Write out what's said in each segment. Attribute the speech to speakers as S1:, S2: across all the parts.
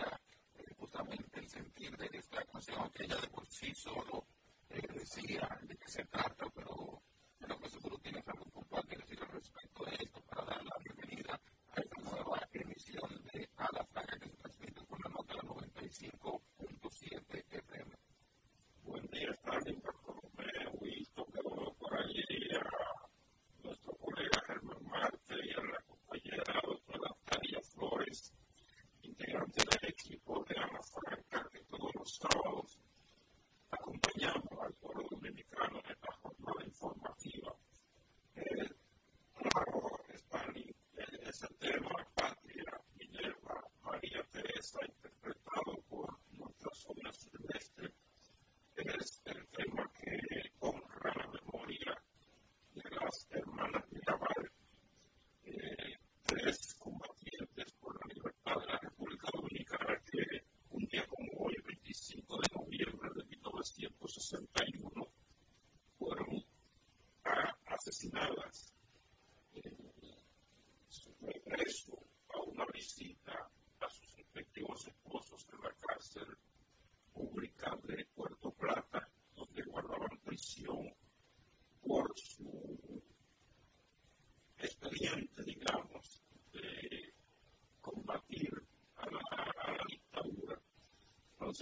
S1: Eh, justamente el sentir de esta canción, que ella de por sí solo eh, decía de qué se trata, pero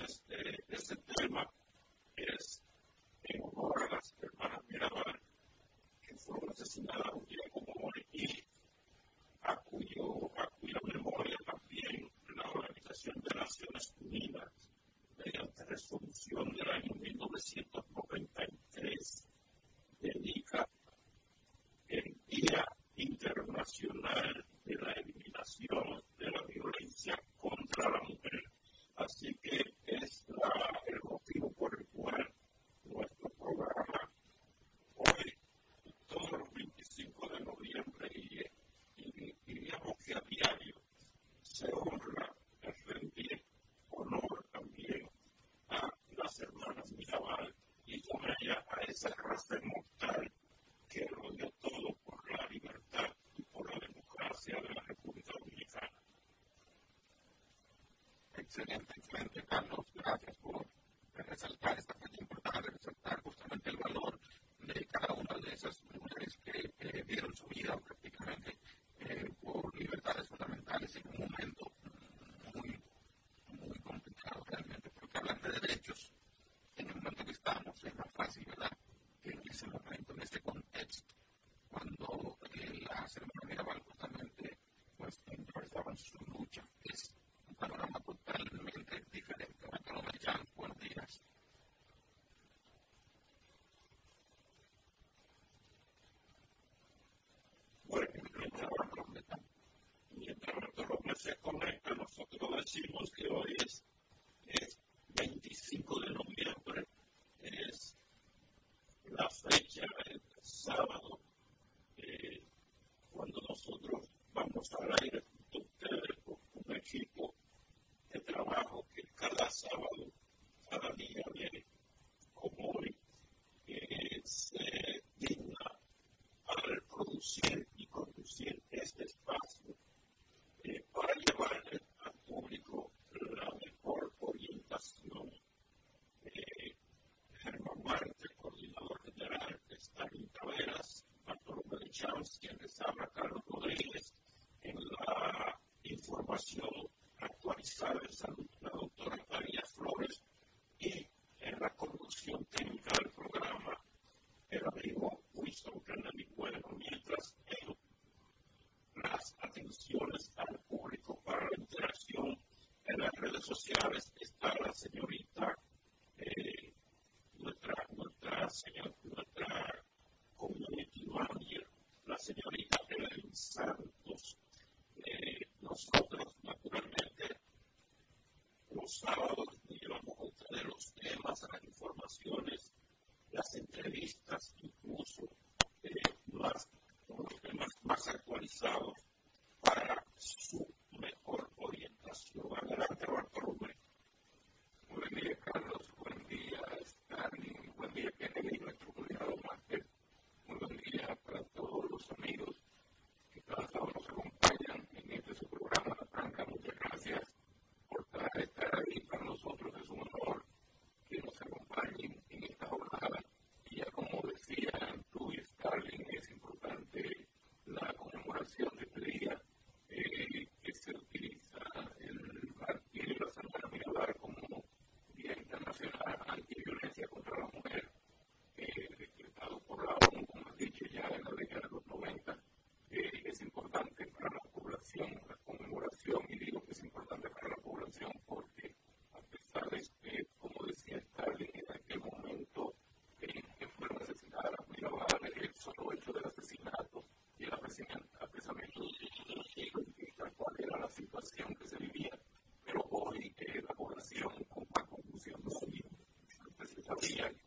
S1: este, este tema es en honor a las hermanas Mirabal,
S2: que fueron asesinadas un día como hoy a, cuyo, a cuya memoria también la Organización de Naciones Unidas, mediante resolución del año 1903, excelente, excelente, Carlos, gracias. Charles, quien les habla, Carlos Rodríguez, en la información the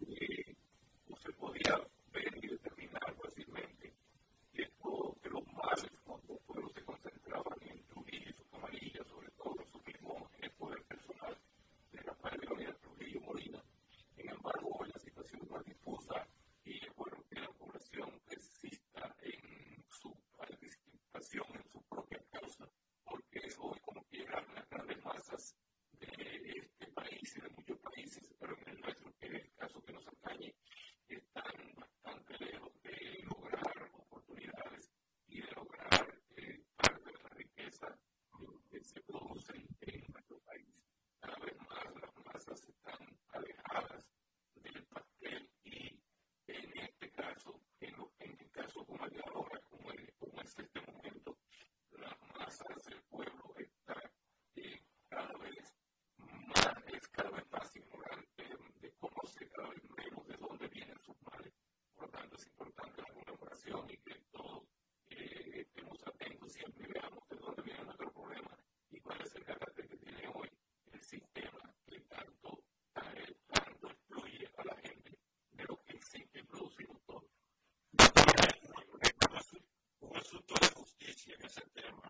S2: give us at them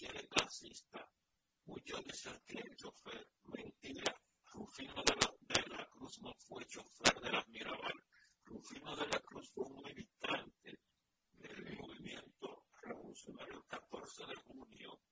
S2: quiere taxista, muchos desean que el chofer mentira. Rufino de la, de la Cruz no fue chofer de las Mirabal. Rufino de la Cruz fue un militante del movimiento revolucionario 14 de junio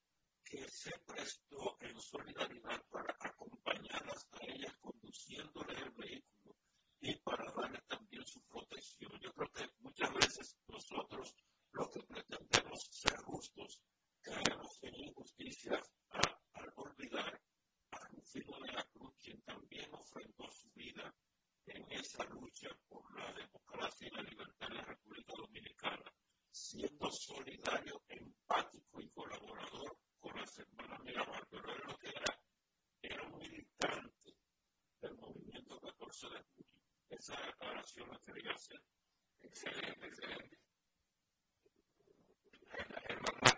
S2: que se prestó en solidaridad para acompañarlas a ellas conduciéndole el vehículo y para darle también
S1: su protección. Yo creo que muchas veces nosotros lo que pretendemos ser justos caemos en injusticia al olvidar a Rufino de la Cruz, quien también ofrendó su vida en esa lucha por la democracia y la libertad en la República Dominicana, siendo solidario, empático y colaborador con las hermanas Miramar, pero él lo que era, era un militante del movimiento 14 de julio. Esa declaración la quería hacer. Excelente, excelente. El,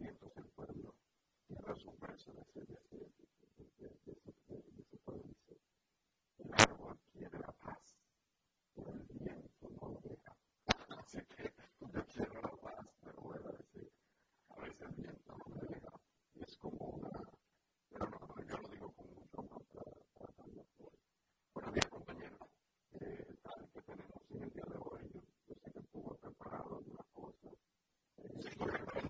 S1: y entonces el pueblo queda sumerso de ese, de ese, de, de. El árbol quiere la paz, pero el viento no lo deja. Así que yo quiero la paz, pero bueno, a veces, a veces el viento no me deja. Y es como una. Pero no, no, yo lo digo con mucho amor para, para Buenos días, compañeros. Eh, tal que tenemos en el día de hoy, yo, yo sé que estuvo preparado algunas cosas. Eh, sí, correcto.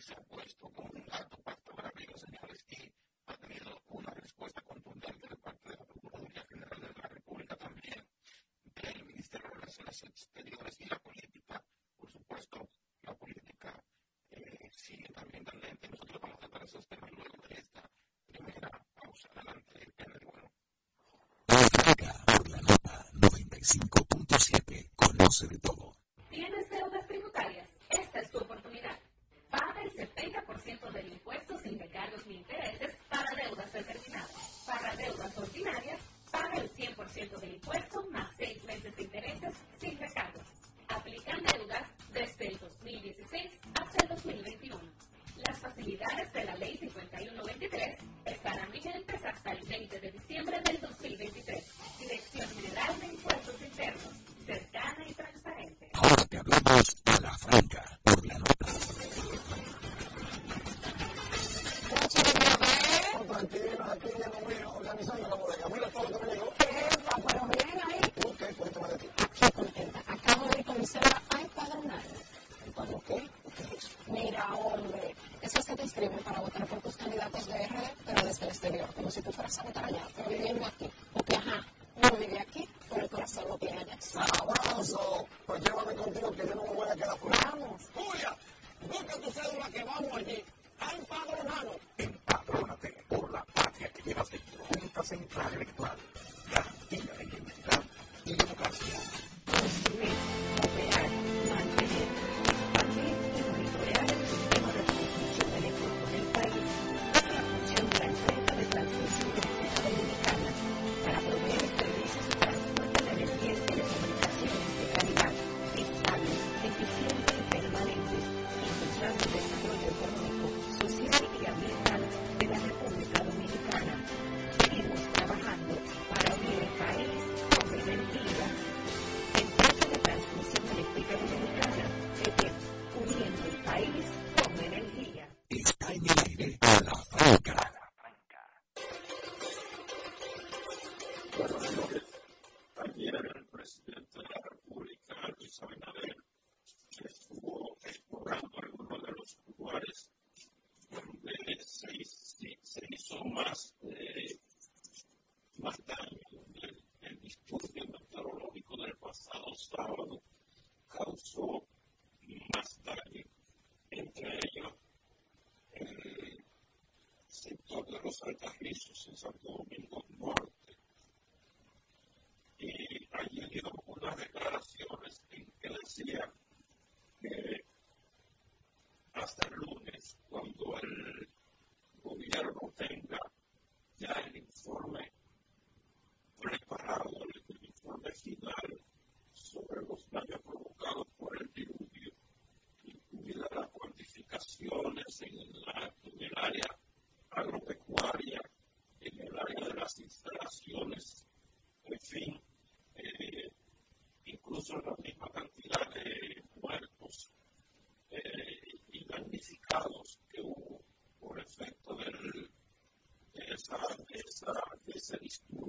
S1: se ha puesto como un alto dato pastor, amigos señores, y ha tenido una respuesta contundente de parte de la Procuraduría General de la República, también del Ministerio de Relaciones Exteriores y la política, por supuesto, la política eh, sigue también candente. Nosotros vamos a tratar esos temas luego de esta primera pausa. Adelante, Pedro. Bueno.
S3: Por la nota 95.7, conoce de todo.
S4: ¿Tienes deudas tributarias? Esta es tu oportunidad paga el 70% del impuesto sin recargos ni intereses para deudas determinadas. Para deudas ordinarias, paga el 100% del impuesto something. something.
S2: Presidente de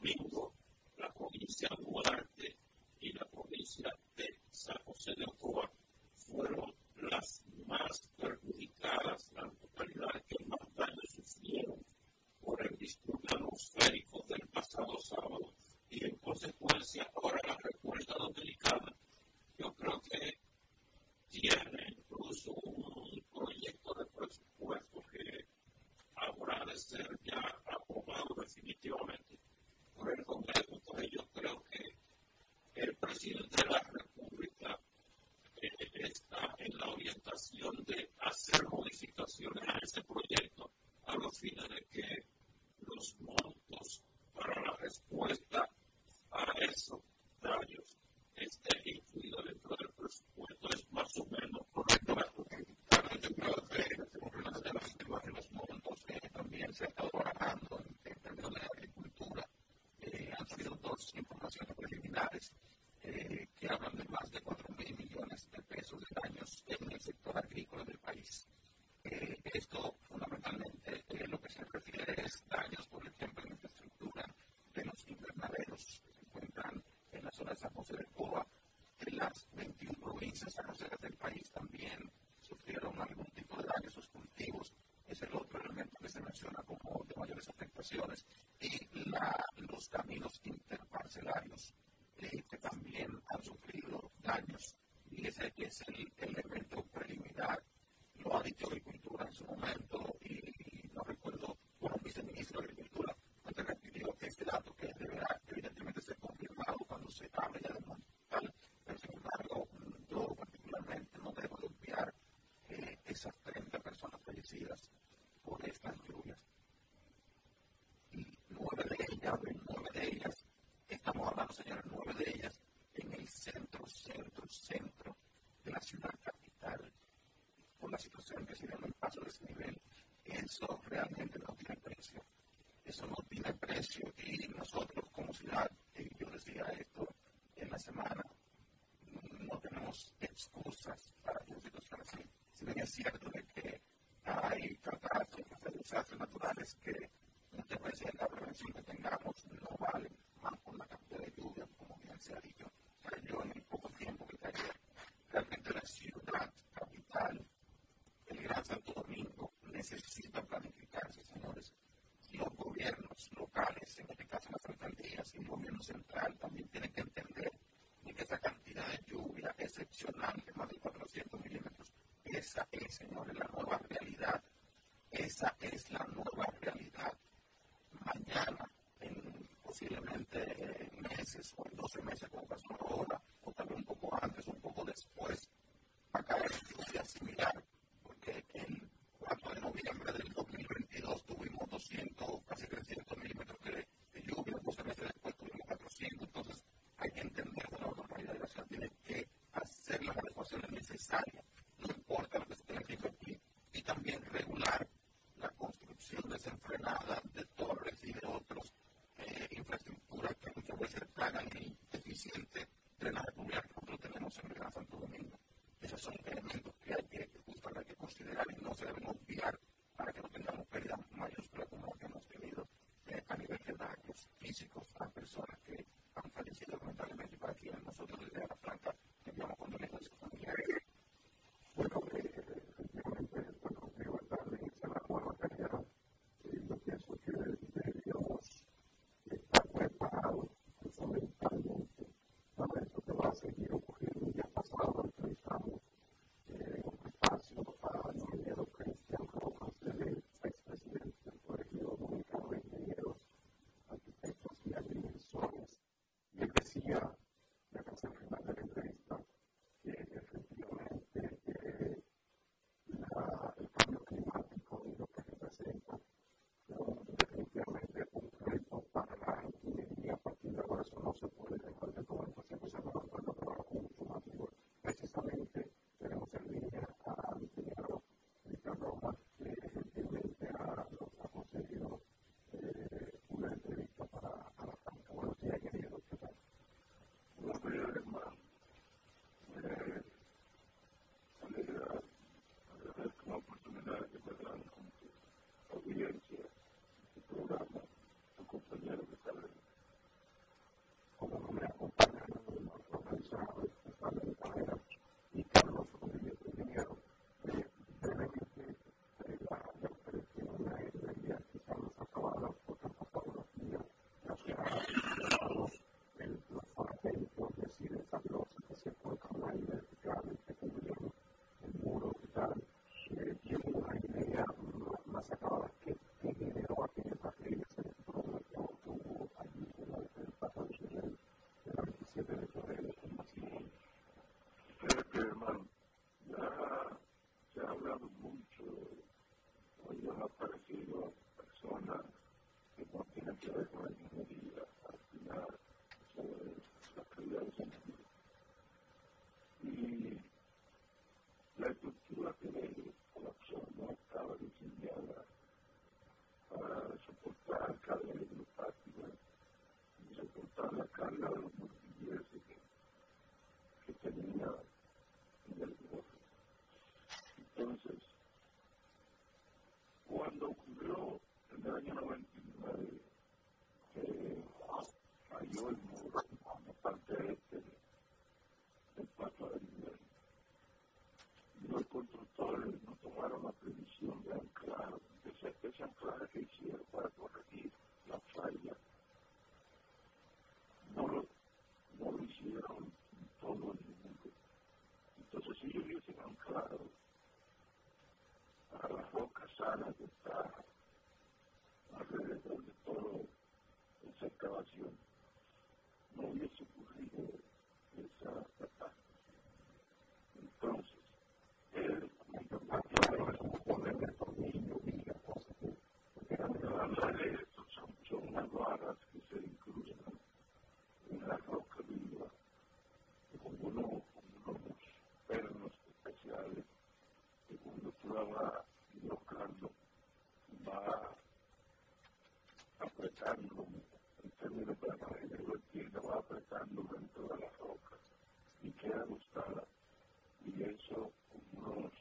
S2: la
S1: menciona como de mayores afectaciones. Naturales que muchas veces la prevención que tengamos no vale más por la cantidad de lluvia, como bien se ha dicho yo en el poco tiempo que cayó. Realmente la ciudad capital, el Gran Santo Domingo, necesita planificarse, señores. Los gobiernos locales, en este caso las alcaldías y el gobierno central, también tienen que entender que esa cantidad de lluvia excepcional, de más de 400 milímetros, esa es, señores, la nueva realidad. Esa es la nueva realidad. Mañana, en posiblemente meses o en 12 meses, como pasó ahora, o tal vez un poco antes, un poco después, va a caer lluvia similar, porque el 4 de noviembre del 2022 tuvimos 200, casi 300 milímetros de, lluvia, 12 meses después tuvimos 400, entonces hay que entender que la autoridad de la ciudad tiene que adecuaciones necesarias, no importa lo que se tenga que invertir, y también regular la construcción desenfrenada de torres y de otros eh, infraestructuras que muchas veces pagan el deficiente drenaje pluvial que nosotros tenemos en el Gran Santo Domingo. Esos son elementos que hay que, justamente hay que considerar y no se deben olvidar para que no tengamos pérdidas mayúsculas como las que hemos tenido eh, a nivel de daños físicos a personas que han fallecido lamentablemente para quienes nosotros desde la planta enviamos condolencias a sus familiares. Bueno, efectivamente, bueno, digo, tarde inicia la nueva carrera. Yo pienso que deberíamos estar preparados fundamentalmente para esto que va a seguir ocurriendo. Ya pasado entrevistamos eh, un espacio para el ingeniero Cristian Rojas, el expresidente del Colegio Dominicano de Ingenieros, Arquitectos y Agrimensores. Y él unknown apretando, el término permanente aquí la va apretando dentro de la roca y queda gustada. Y eso como, unos,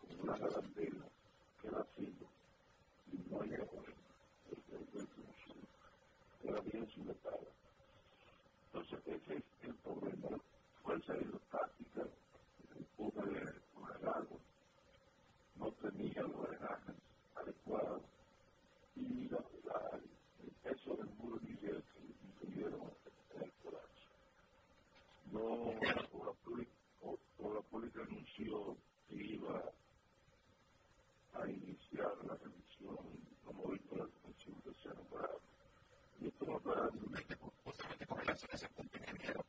S1: como una garantía que vacío y no hay agua. Todavía es inmutable. Entonces, ese es el problema, fuerza hidrostática, una
S3: de los árbol no tenía los drenajes adecuados. Y la, la, eso del muro dice el ingeniero No, la pública, la pública anunció que iba a iniciar la
S4: revisión promovida la Comisión de Seno para. Y esto no para. Este, justamente con relación a ese punto, ingeniero.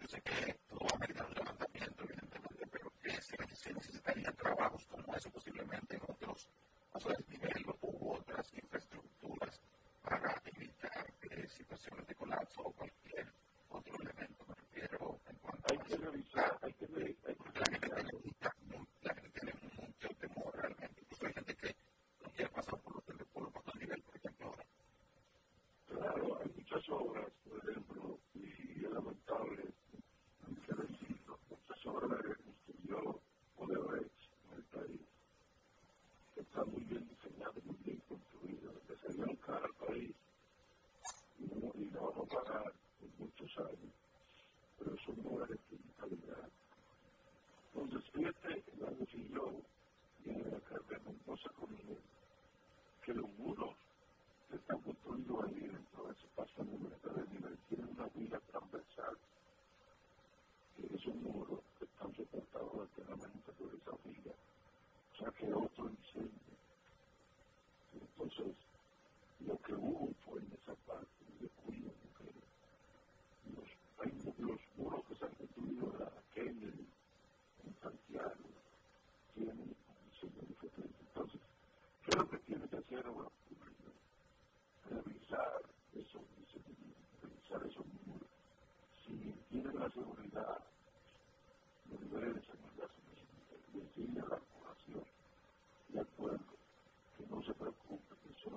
S4: Yo sé que todo va a meritar un levantamiento, evidentemente, pero que se necesitarían trabajos como eso
S3: posiblemente en otros a su desnivel o otras infraestructuras para evitar eh, situaciones de
S5: colapso o cualquier otro elemento. Me refiero en cuanto hay a que revisar, hay que revisar. Hay que revisar. La, gente tiene, la gente tiene mucho temor realmente. Incluso hay gente que no quiere pasar por los teléfonos bajo el nivel, por ejemplo, ahora. Claro, hay muchas obras, por ejemplo, y es lamentable muchas obras de construyó o de en el país. Está muy bien nunca al país ¿no? y lo vamos a pagar por muchos años, pero son dólares de calidad. Entonces, fíjate, la y yo, y la carga montosa conmigo, que los muros que están construidos ahí dentro de ese paso de libertad de nivel tienen una vida transversal, que es esos muros están soportados alternamente por esa vida, o sea que otro incendio. Entonces, lo que hubo fue en esa parte de cuido mujeres. Los, hay los muros que se han construido en Kennedy, en Santiago, tienen diseño diferente. Entonces, ¿qué es lo que tiene que hacer ahora? Revisar esos revisar esos muros. Si tienen la seguridad, los niveles de seguridad se decirle a la población y al pueblo que no se preocupe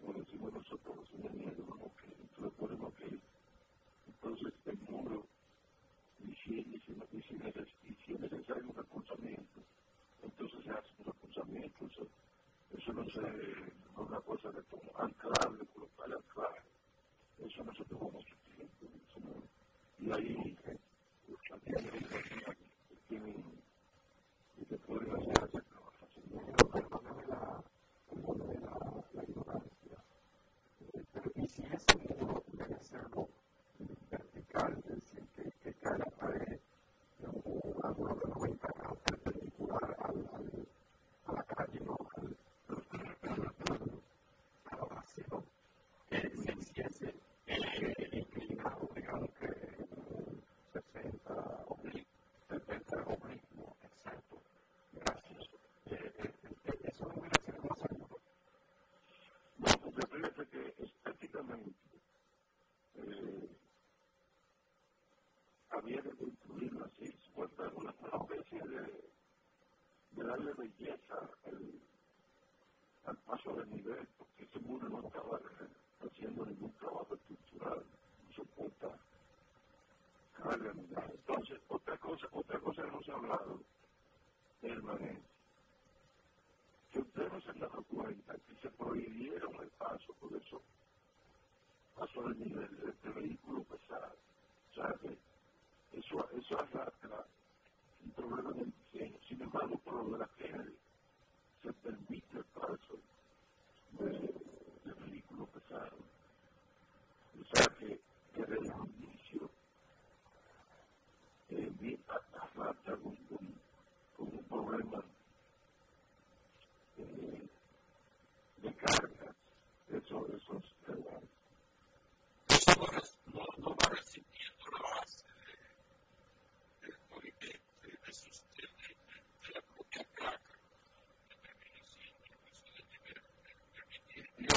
S1: como decimos nosotros, una mierda, que tú lo que es. Entonces, el muro, y si, y y si, es necesario un recursamiento, entonces se hace un recursamiento. Eso, eso no es una cosa de como ah, anclarle, colocarle anclaje. Eso no se tomó mucho tiempo. No, y ahí, eh, la que puede hacer ese trabajo. La. Y si es un debe serlo vertical, es decir, que, que cae la pared o alguna de 90 grados perpendicular al, al, a la calle, ¿no? al, a la base. Eh,
S5: si es eh, inclinado, digamos que un 60 oblicuo, 70 oblicuo, exacto. Gracias. Eh, eh, eh eso lo voy a hacer más seguro. No, pues yo creo que es históricamente eh, había que construirlo así, supuestamente una, una especie de, de darle belleza el, al paso del nivel.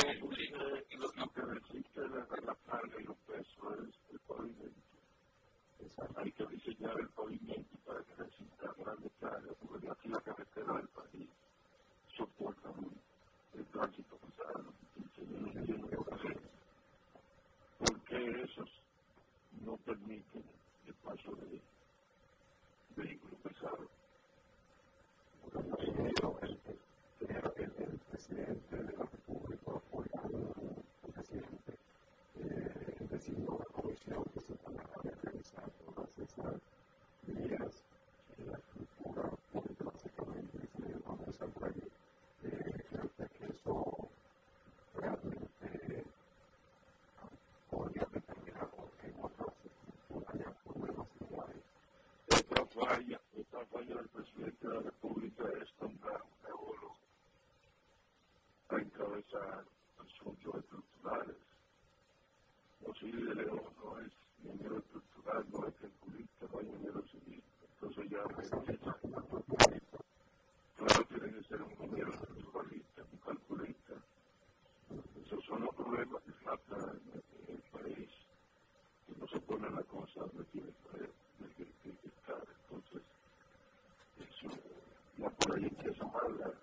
S5: lo que la, los pesos es, es, es, No, no tiene que ser un gobierno naturalista, un calculista. Esos son los problemas que faltan en el país. No se ponen las cosas donde quieren estar. Entonces, eso ya por ahí empieza a hablar.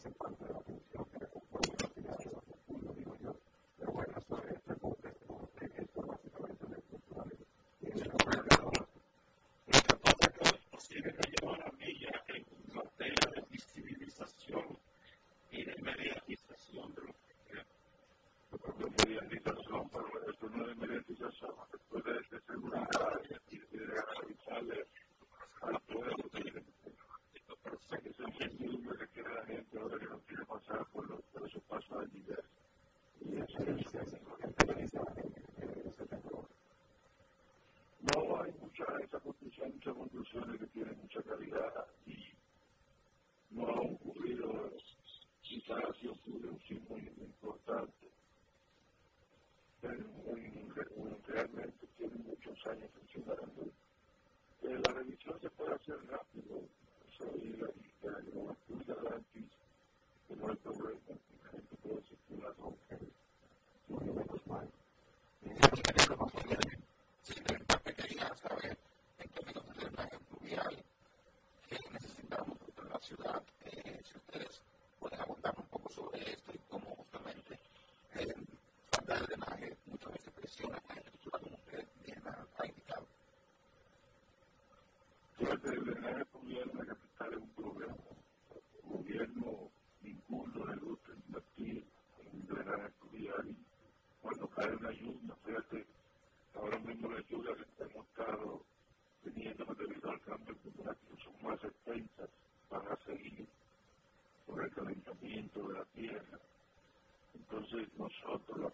S5: hacen parte de la función que conforman las actividades de profundo, digo yo. Pero bueno, esto es este contexto, esto básicamente es cultural y en el gobernador. Lo que pasa es que los siguen a la milla en materia de visibilización y de mediatización de los que crean. Yo creo que mediatización, pero esto no es mediatización.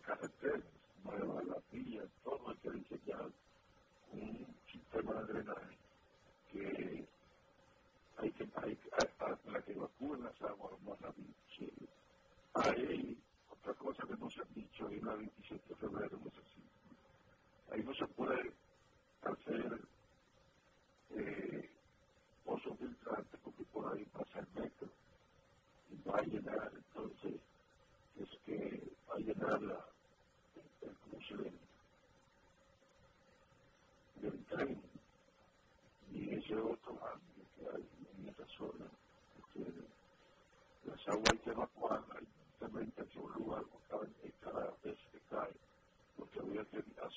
S5: have a good.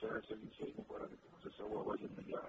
S5: serves, so you what, what was in the uh,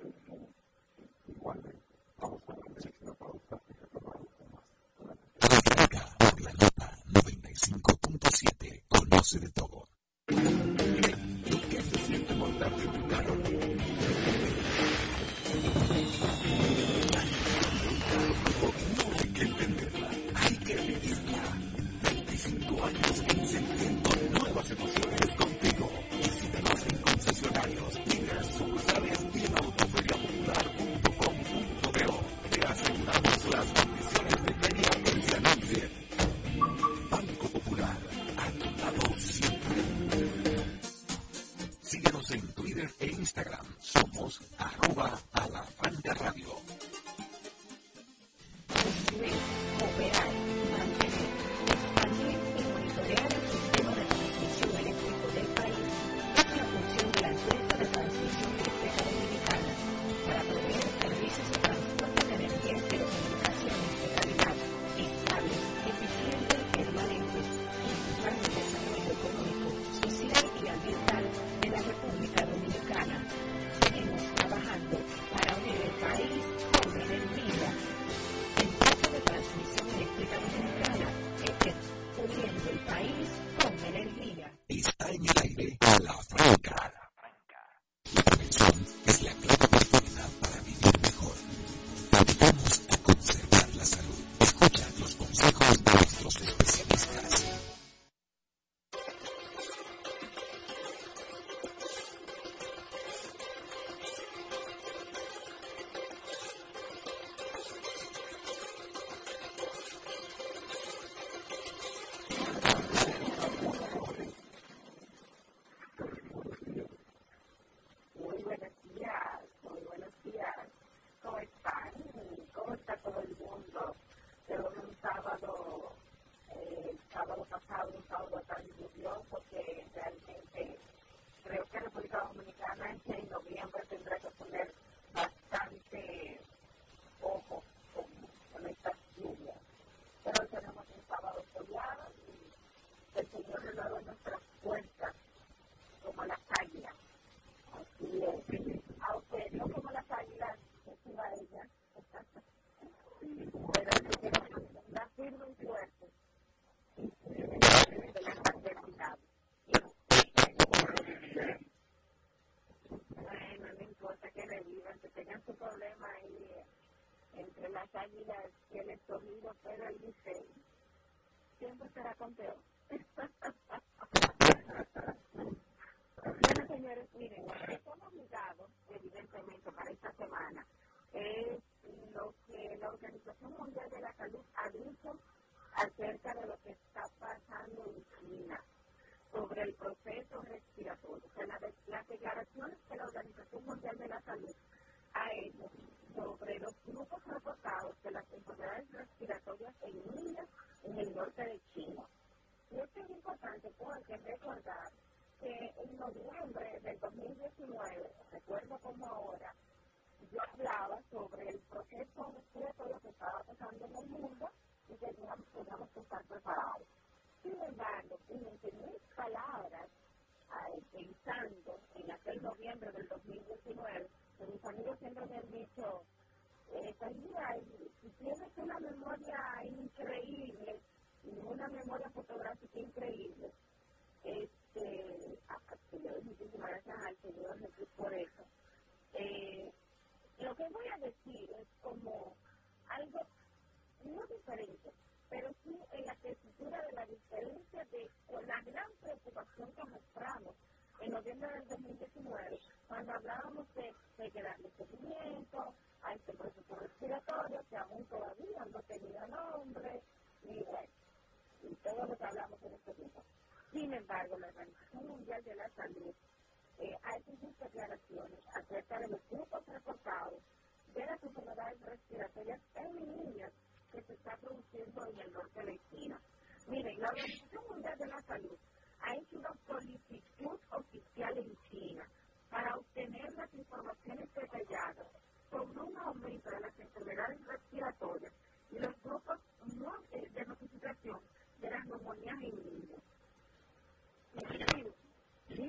S5: se águilas y el escogido Pedro dice, siempre será campeón. porque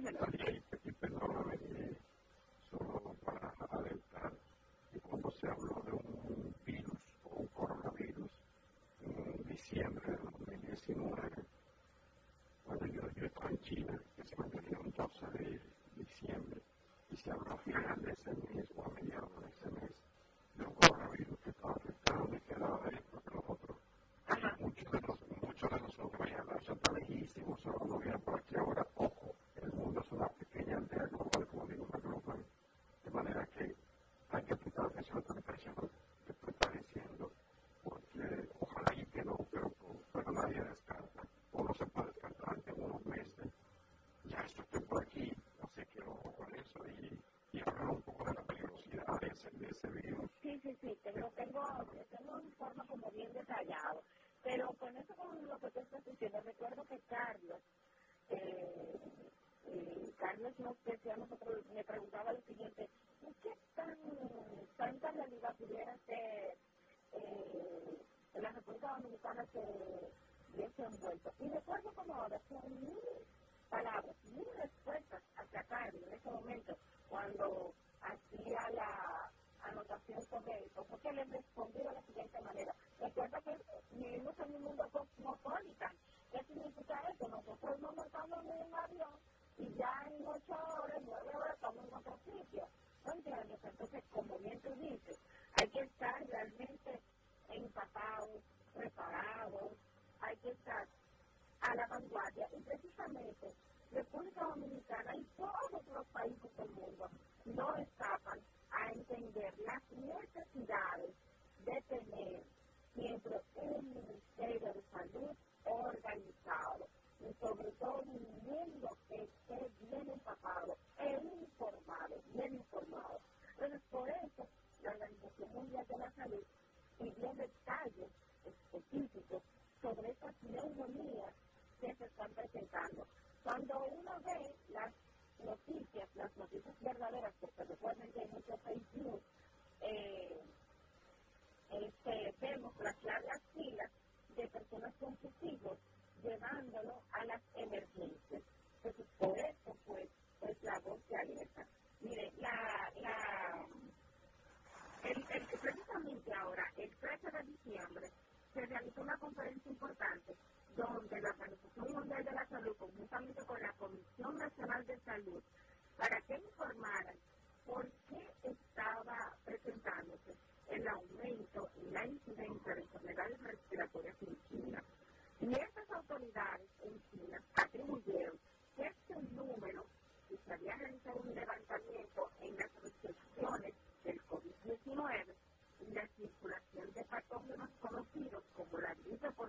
S5: Y me gustaría ir, que te tengo solo para adelantar que cuando se habló de un virus o un coronavirus en diciembre de 2019, cuando yo llegué a China, que se mantenía un 12 de diciembre, y se habló finalmente.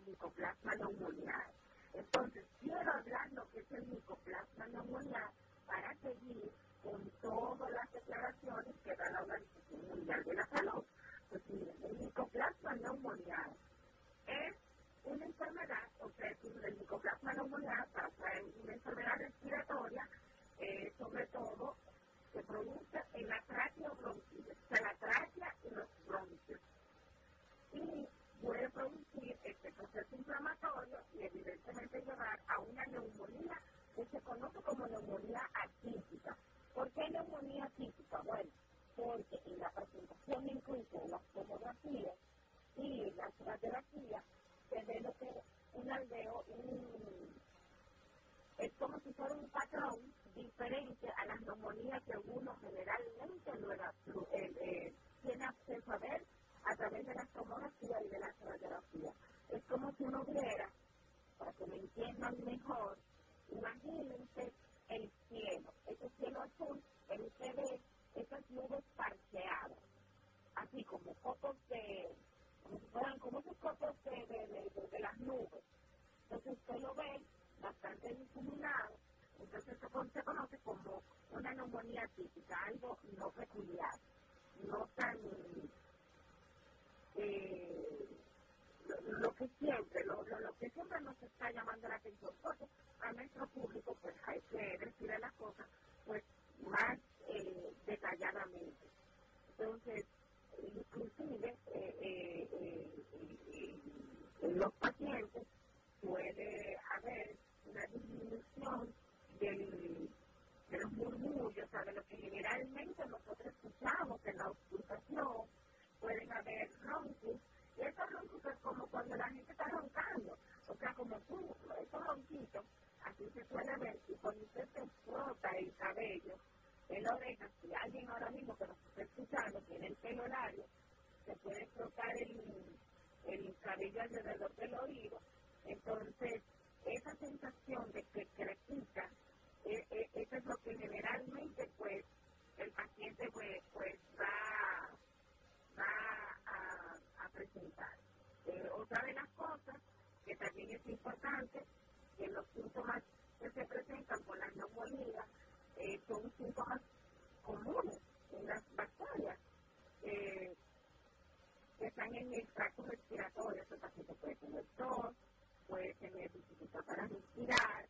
S5: micoplasma pulmonar. Entonces, quiero hablar lo que es el micoplasma pulmonar para seguir con todas las declaraciones que da la Organización Mundial de la Salud. Pues miren, el micoplasma pulmonar es una enfermedad, o sea, el micoplasma pulmonar pasa en una enfermedad respiratoria, eh, sobre todo se produce en la tráquea o bronquitis, o sea, la tráquea y los bronquios. Y puede producir este proceso inflamatorio y evidentemente llevar a una neumonía que se conoce como neumonía atípica. ¿Por qué neumonía atípica? Bueno, porque en la presentación incluso en las tomografías y la radiografía se ve lo que un aldeo, un, es como si fuera un patrón diferente a las neumonías que uno generalmente no era, eh, eh, tiene acceso a ver a través de la tomografía y de la radiografía. Es como si uno viera, para que me entiendan mejor, imagínense el cielo, ese cielo azul, el usted ve esas nubes parcheadas, así como focos de, fueran como esos de, de, de, las nubes. Entonces usted lo ve bastante difuminado, entonces eso se conoce como una neumonía típica, algo no peculiar, no tan eh, lo, que siempre, lo, lo, que siempre nos está llamando la atención, porque a nuestro público pues hay que decirle las cosas pues más eh, detalladamente. Entonces, inclusive eh, eh, en los pacientes puede haber una disminución del, de los murmullos, de lo que generalmente nosotros escuchamos en la auscultación, pueden haber ronquidos, y esos ronquidos es como cuando la gente está roncando, o sea, como tú, esos ronquitos, así se suele ver, y cuando usted se frota el cabello, en la oreja, si alguien ahora mismo que nos está escuchando tiene el pelo largo, se puede frotar el, el cabello alrededor del oído, entonces esa sensación de que crepita, eh, eh, eso es lo que generalmente pues el paciente pues, pues va, presentar. Eh, otra de las cosas que también es importante, que los síntomas que se presentan con la neumonía eh, son síntomas comunes en las bacterias eh, que están en el tracto respiratorio. El paciente puede tener tos, puede tener dificultad para respirar,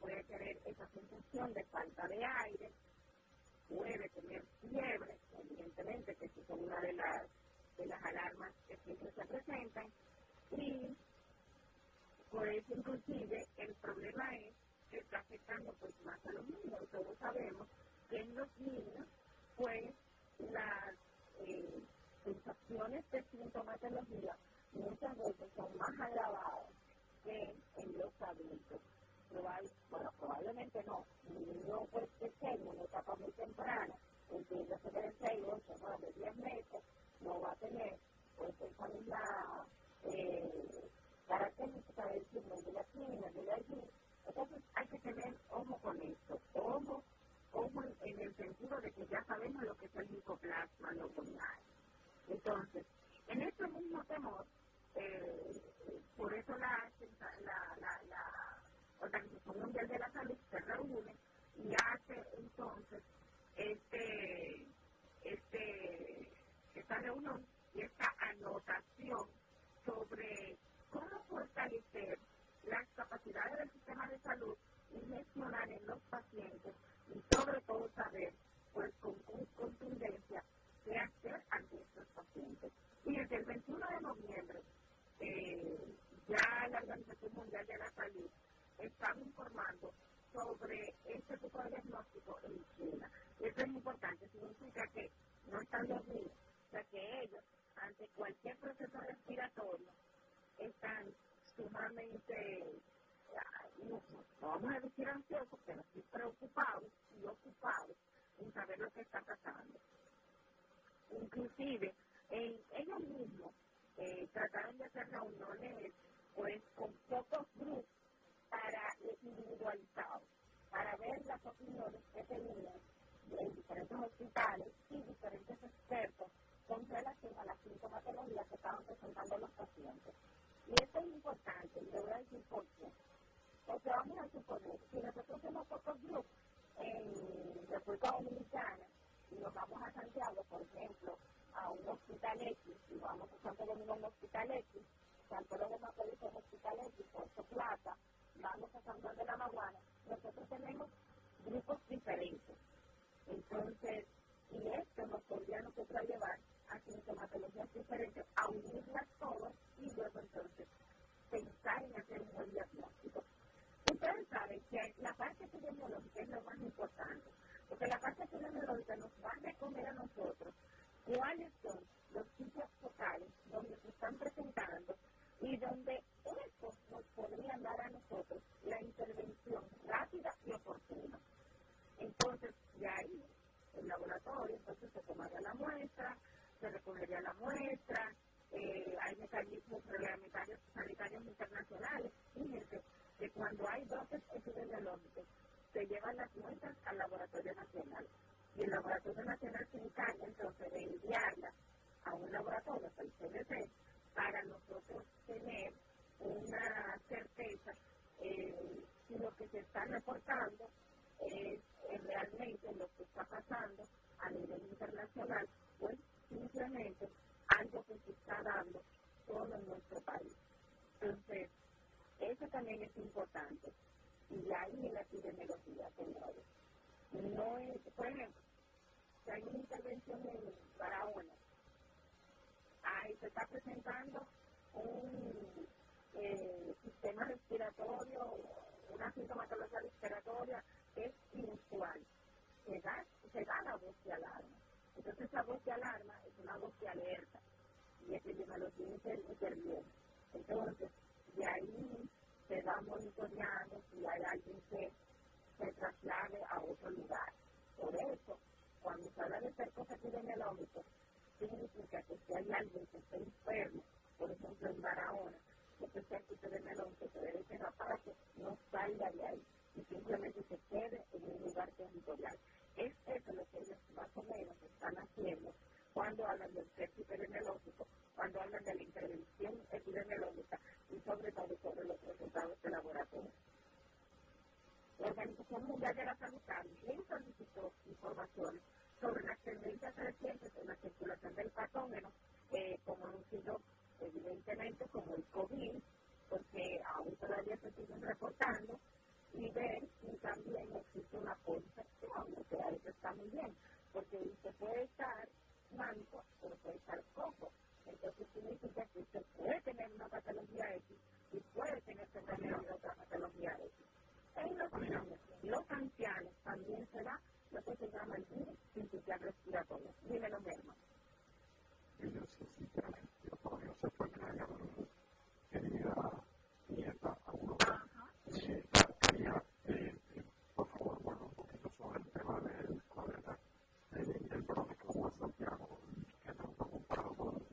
S5: puede tener esa sensación de falta de aire, puede tener fiebre, evidentemente, que es una de las, de las alarmas que siempre se presentan, y pues inclusive el problema es que está afectando pues más a los niños. Todos sabemos que en los niños pues las eh, sensaciones de sintomatología muchas veces son más agravadas que en los adultos. bueno, probablemente no. Un niño pues pequeño, en etapa muy temprana, entiéndase de 6, 8, 9, 10 meses, no va a tener pues esa misma eh, característica del signo de la quina, de la Entonces hay que tener ojo con esto, ojo, ojo en, el sentido de que ya sabemos lo que es el micoplasma neuronal. Entonces, en este mismo temor, eh, por eso la, la, la, la, Organización Mundial de la Salud se reúne y hace entonces este, este, reunión y esta anotación sobre cómo fortalecer las capacidades del sistema de salud y gestionar en los pacientes y sobre todo saber pues con, contundencia qué hacer ante estos pacientes. Y desde el 21 de noviembre eh, ya la Organización Mundial de la Salud está informando sobre este tipo de diagnóstico en China. Esto es importante, significa que no están dormidos, o sea que ellos, ante cualquier proceso respiratorio, están sumamente, no, vamos a decir ansiosos, pero sí preocupados y ocupados en saber lo que está pasando. Inclusive, ellos mismos eh, trataron de hacer reuniones pues, con pocos grupos para individualizados, para ver las opiniones que tenían en diferentes hospitales y diferentes expertos con relación a la sintomatología que estaban presentando los pacientes. Y esto es importante, y le voy a decir por qué. Porque vamos a suponer, si nosotros somos pocos grupos en República Dominicana y nos vamos a Santiago, por ejemplo, a un hospital X, y vamos a Santo Domingo a un hospital X, Santo Domingo a un hospital X, Puerto Plata, vamos a San Juan de la Maguana, nosotros tenemos grupos diferentes. Entonces, y esto nos podría nosotros llevar a sintomatologías diferentes, a unirlas todas y luego entonces pensar en hacer un buen diagnóstico. Ustedes saben que la parte epidemiológica es lo más importante, porque la parte epidemiológica nos va a comer a nosotros cuáles son los sitios focales donde se están presentando y donde estos nos podrían dar a nosotros la intervención rápida y oportuna. Entonces, de ahí, el laboratorio, entonces se tomaría la muestra, se recogería la muestra, eh, hay mecanismos reglamentarios sanitarios internacionales. Fíjense que cuando hay brotes epidemiológicos, se llevan las muestras al laboratorio nacional. Y el laboratorio nacional se encarga entonces de enviarlas a un laboratorio, al CDC, para nosotros tener una certeza eh, si lo que se está reportando es, es realmente lo que está pasando a nivel internacional, pues simplemente algo que se está dando solo en nuestro país. Entonces, eso también es importante. Y ahí en la epidemiología, señores. No es, por ejemplo, si hay una intervención en Barahona, ahí se está presentando un eh, sistema respiratorio, una sintomatología respiratoria que es inusual. Se da, se da la voz de alarma. Entonces esa voz de alarma es una voz de alerta y epidemiología interviene. Entonces, de ahí se va monitoreando si hay alguien que se traslade a otro lugar. Por eso, cuando se habla de cercos epidemiológicos, significa que si hay alguien que está enfermo, por ejemplo en Barahona, ese cerco epidemiológico se debe quedar para que no salga de ahí y simplemente se quede en un lugar territorial. Es eso lo que ellos más o menos están haciendo cuando hablan del cerco epidemiológico, cuando hablan de la intervención epidemiológica y sobre todo sobre los resultados de laboratorio. La Organización Mundial de la Salud también solicitó informaciones sobre las tendencias recientes en la circulación del patógeno, eh, como han sido evidentemente como el COVID, porque aún todavía se siguen reportando, y ver si también existe una eso está muy bien, porque usted puede estar manco, pero puede estar cojo. Entonces significa que usted puede tener una patología X y puede tener también otra patología X. En los niños y los ancianos también se da lo que se llama el virus sintetizar respiratorio. Dímelo, Germán.
S6: Sinceramente, yo todavía se fue que hayan querida nieta a uno. Sí, quería, eh, por favor, bueno, un poquito sobre el tema del cólera. Eh, el bronco como es Santiago, que tan preocupado por los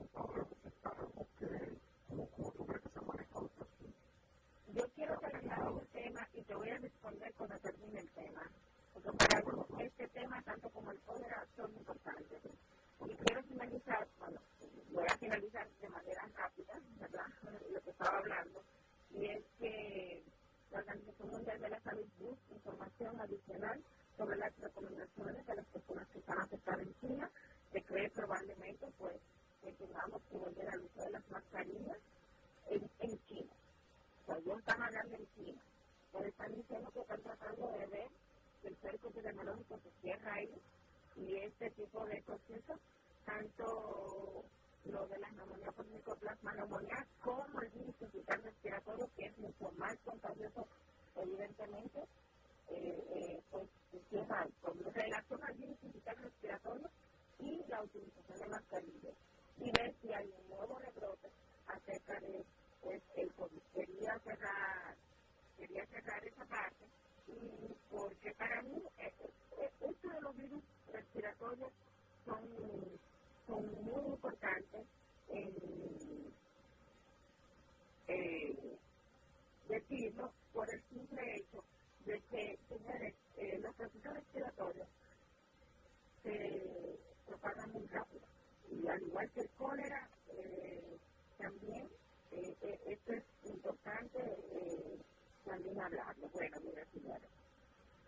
S5: te voy a responder cuando termine el tema. Porque para este tema, tanto como el cólera, son importantes. Y quiero finalizar, bueno, voy a finalizar de manera rápida, ¿verdad? Lo que estaba hablando. Y es que la Organización Mundial de la Salud busca información adicional sobre las recomendaciones de las personas que están afectadas en China. Se cree probablemente, pues, que tengamos que volver al uso de las mascarillas en, en China. O sea, ellos están hablando en China, pero están diciendo que están tratando de ver que el cerco epidemiológico se cierra ahí y este tipo de procesos, tanto lo de las neumonías por micoplasma neumonía como el virus principal respiratorio, que es mucho más contagioso, evidentemente, eh, eh, pues se cierra con relación al virus principal respiratorio y la utilización de mascarillas y ver si hay un nuevo rebrote acerca de pues el COVID. Quería quería cerrar esa parte porque para mí eh, eh, esto de los virus respiratorios son, son muy importantes en decirlo por el simple hecho de que, señores, eh, los procesos respiratorios se propagan muy rápido. Y al igual que el cólera, también esto es importante también hablarlo. Bueno, mira, señores.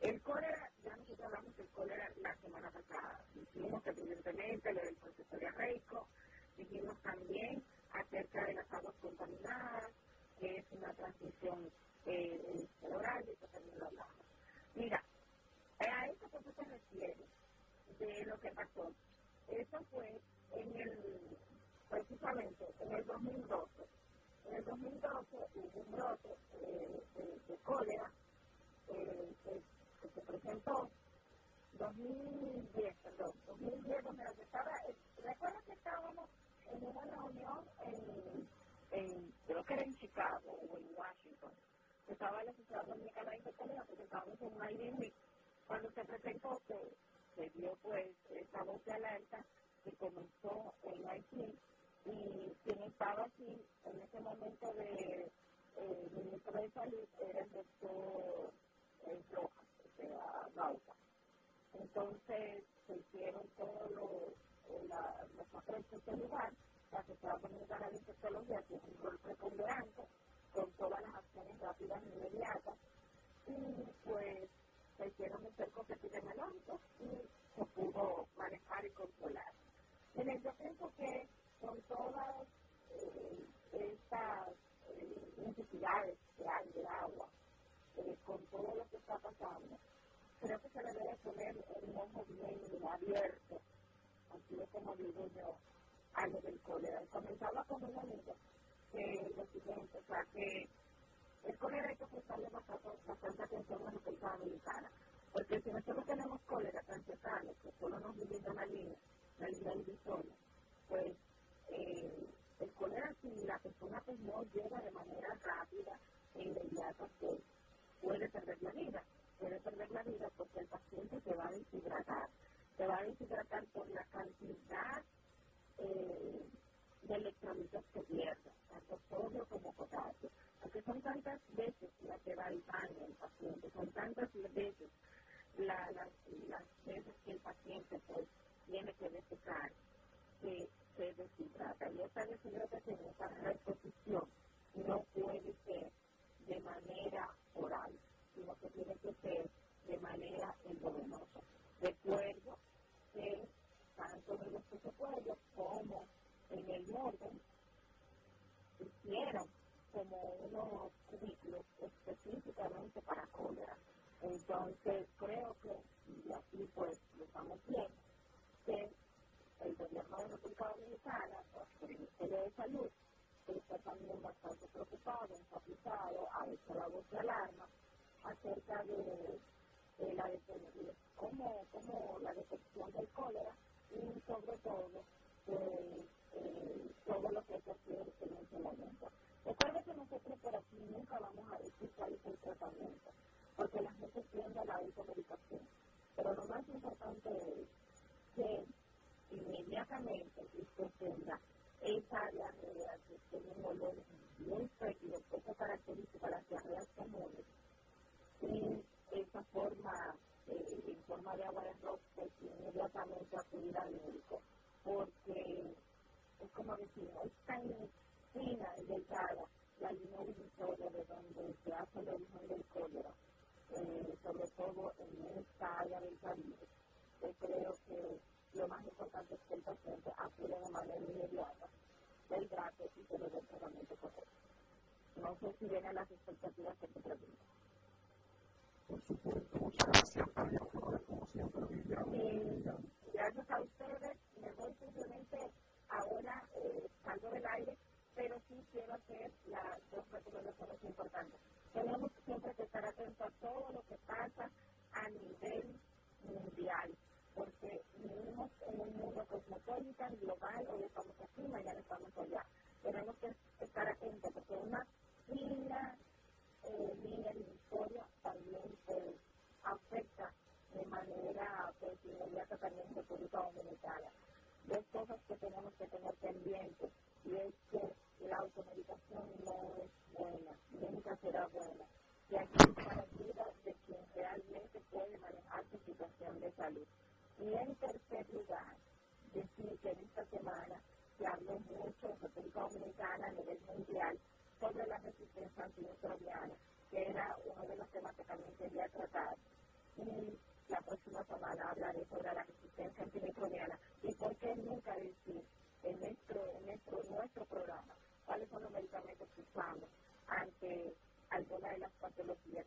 S5: El cólera, ya nosotros hablamos del cólera la semana pasada. Dijimos evidentemente lo del proceso diarreico, dijimos también acerca de las aguas contaminadas, que es una transmisión eh, oral, y eso también lo hablamos. Mira, a eso que se refiere de lo que pasó, eso fue en el, precisamente en el 2012. En el 2012 hubo un brote de, cólera que, se presentó 2010, perdón, 2010, donde que estaba, recuerda que estábamos en una reunión en, creo que era en Chicago o en Washington, que estaba la Sociedad Dominicana de Intercomunidad, porque estábamos en un IBM, cuando se presentó se dio pues esa voz de alerta que comenzó en Haití y quien estaba aquí en ese momento de eh, ministro de salud era el doctor Rojas, o sea, Bauta. Entonces se hicieron todos los, eh, los papeles en este lugar, la Sociedad Dominicana de Infectología tiene un rol preponderante con todas las acciones rápidas e inmediatas y pues se hicieron un cerco epidemiológico y se pudo manejar y controlar. En el tiempo que con todas eh, estas eh, necesidades que hay de agua, eh, con todo lo que está pasando, creo que se le debe poner un ojo bien abierto, así es como digo yo, a lo del cólera. Comenzaba con un amigo que lo siguiente, o sea, que el cólera hay que prestarle bastante, bastante atención a la República Dominicana, porque si nosotros tenemos cólera tan que solo nos divide una línea, la línea divisoria, pues eh, el cólera si la persona pues no llega de manera rápida e inmediata, pues puede perder la vida, puede perder la vida porque el paciente se va a deshidratar, se va a deshidratar por la cantidad eh, de electrolitos que pierde, tanto sodio como potasio, porque son tantas veces las que va al baño el paciente, son tantas veces la, las, las veces que el paciente pues tiene que defecar que se deshidrata. Y esa deshidratación, esa reposición, no puede ser de manera oral, sino que tiene que ser de manera endovenosa. Recuerdo que tanto en los pueblos como en el norte hicieron como unos ciclos específicamente para cólera. Entonces creo que, y aquí pues lo estamos viendo, que el gobierno de República Dominicana, el Ministerio de Salud, está también bastante preocupado, enfatizado, ha hecho la voz de alarma acerca de, la de cómo, cómo la detección del cólera y sobre todo pues, eh, todo lo que se hace en ese momento. Recuerda que nosotros por aquí nunca vamos a decir cuál es el tratamiento, porque la gente tiende a la automedicación. Pero lo más importante es que inmediatamente usted esa diarrea, que tiene un olor muy fétido, esa característica, las diarreas comunes, y esa forma eh, en forma de agua de arroz, pues inmediatamente acudir al médico, porque es como decimos, es tan fina y delgada la línea divisoria de donde se hace el origen del cólera, eh, sobre todo en esta área del Caribe. Yo creo que lo más importante es que el paciente acude de manera inmediata del trato y se le dé el tratamiento correcto. No sé si vienen las expectativas que te preguntan.
S1: Por supuesto, muchas gracias, como siempre,
S5: eh, Gracias a ustedes, me voy simplemente ahora, eh, salgo del aire, pero sí quiero hacer las dos recomendaciones importantes. Tenemos siempre que estar atentos a todo lo que pasa a nivel mundial, porque vivimos en un mundo cosmopolita, global, hoy estamos aquí, mañana estamos allá. Tenemos que estar atentos porque una fila eh, línea divisoria también pues, afecta de manera pues, inmediata también en República Dominicana. Dos cosas que tenemos que tener pendientes y es que la automedicación no es buena, nunca será buena. Y aquí la ayuda de quien realmente puede manejar su situación de salud. Y en tercer lugar, decir que en esta semana se habló mucho en República Dominicana a nivel mundial sobre la resistencia antimicrobiana, que era uno de los temas que también quería tratar. Y la próxima semana hablaré sobre la resistencia antimicrobiana y por qué nunca decir en nuestro, nuestro, nuestro programa cuáles son los medicamentos que usamos ante alguna de las patologías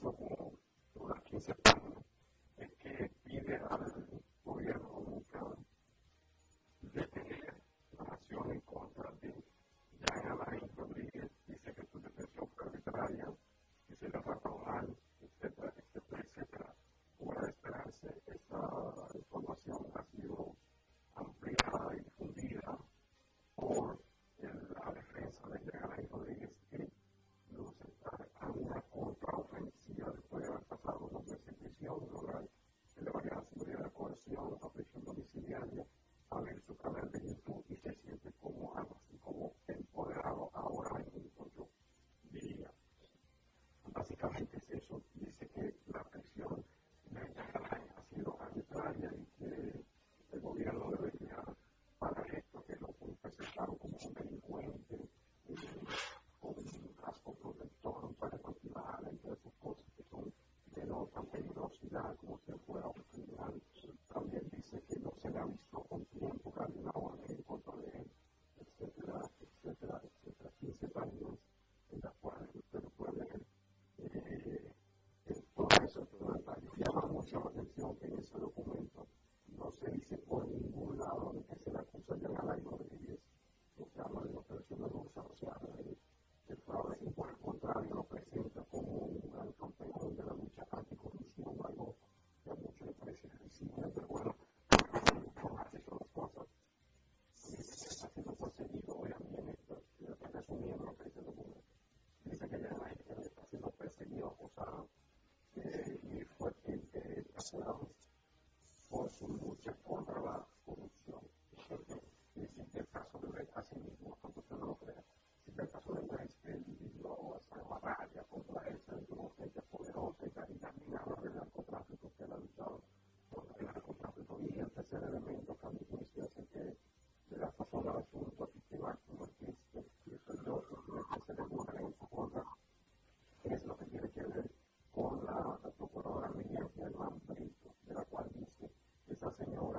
S6: como unas 15 páginas, es que pide al gobierno detener la acción en contra de Jan Alain Rodríguez, dice que su detención fue arbitraria, que se le ha mal, etcétera, etcétera, etcétera. Por esperarse, esta información ha sido básicamente es eso. Dice que la presión mucho la atención que en ese documento. No se dice por ningún lado de que se le acusa de la Señor.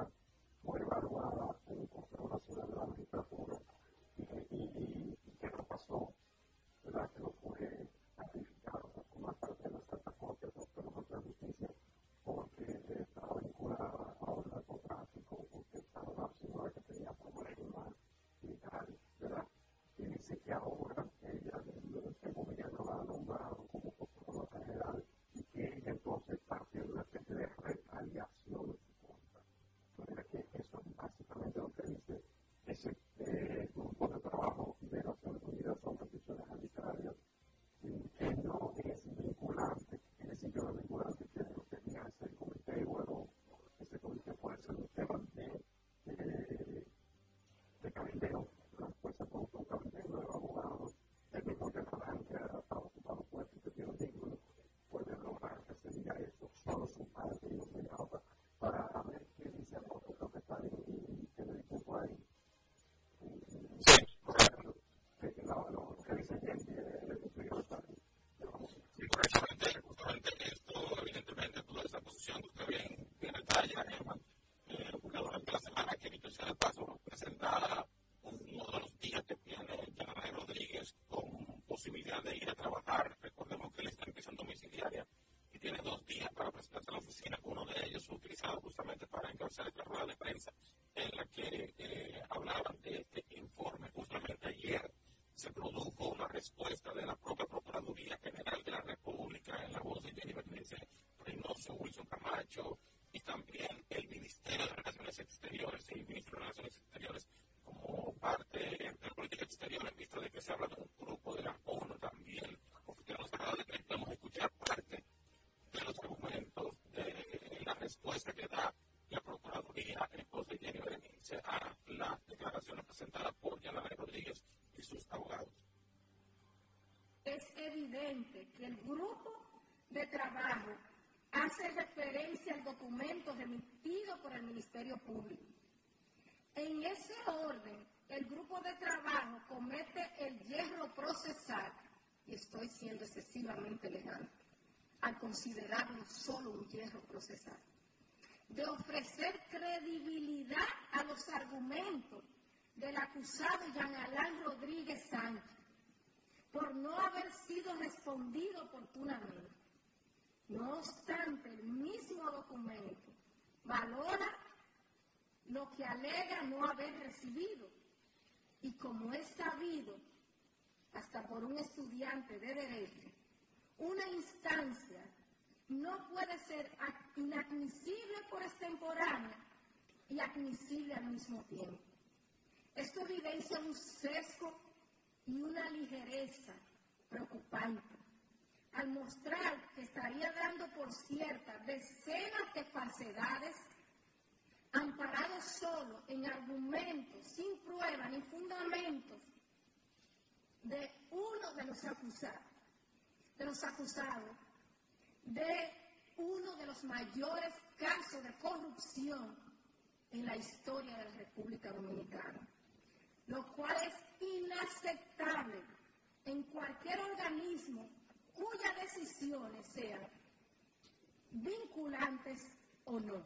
S6: you know, help us Trabajo
S7: hace referencia al documento remitido por el Ministerio Público. En ese orden, el grupo de trabajo comete el hierro procesal, y estoy siendo excesivamente elegante, al considerarlo solo un hierro procesal, de ofrecer credibilidad a los argumentos del acusado Jean Alain Rodríguez Sánchez por no haber sido respondido oportunamente. No obstante, el mismo documento valora lo que alega no haber recibido y como es sabido, hasta por un estudiante de derecho, una instancia no puede ser inadmisible por extemporánea y admisible al mismo tiempo. Esto evidencia un sesgo y una ligereza preocupante al mostrar que estaría dando por cierta decenas de falsedades amparados solo en argumentos sin prueba ni fundamentos de uno de los acusados, de los acusados de uno de los mayores casos de corrupción en la historia de la República Dominicana lo cual es inaceptable en cualquier organismo cuyas decisiones sean vinculantes o no.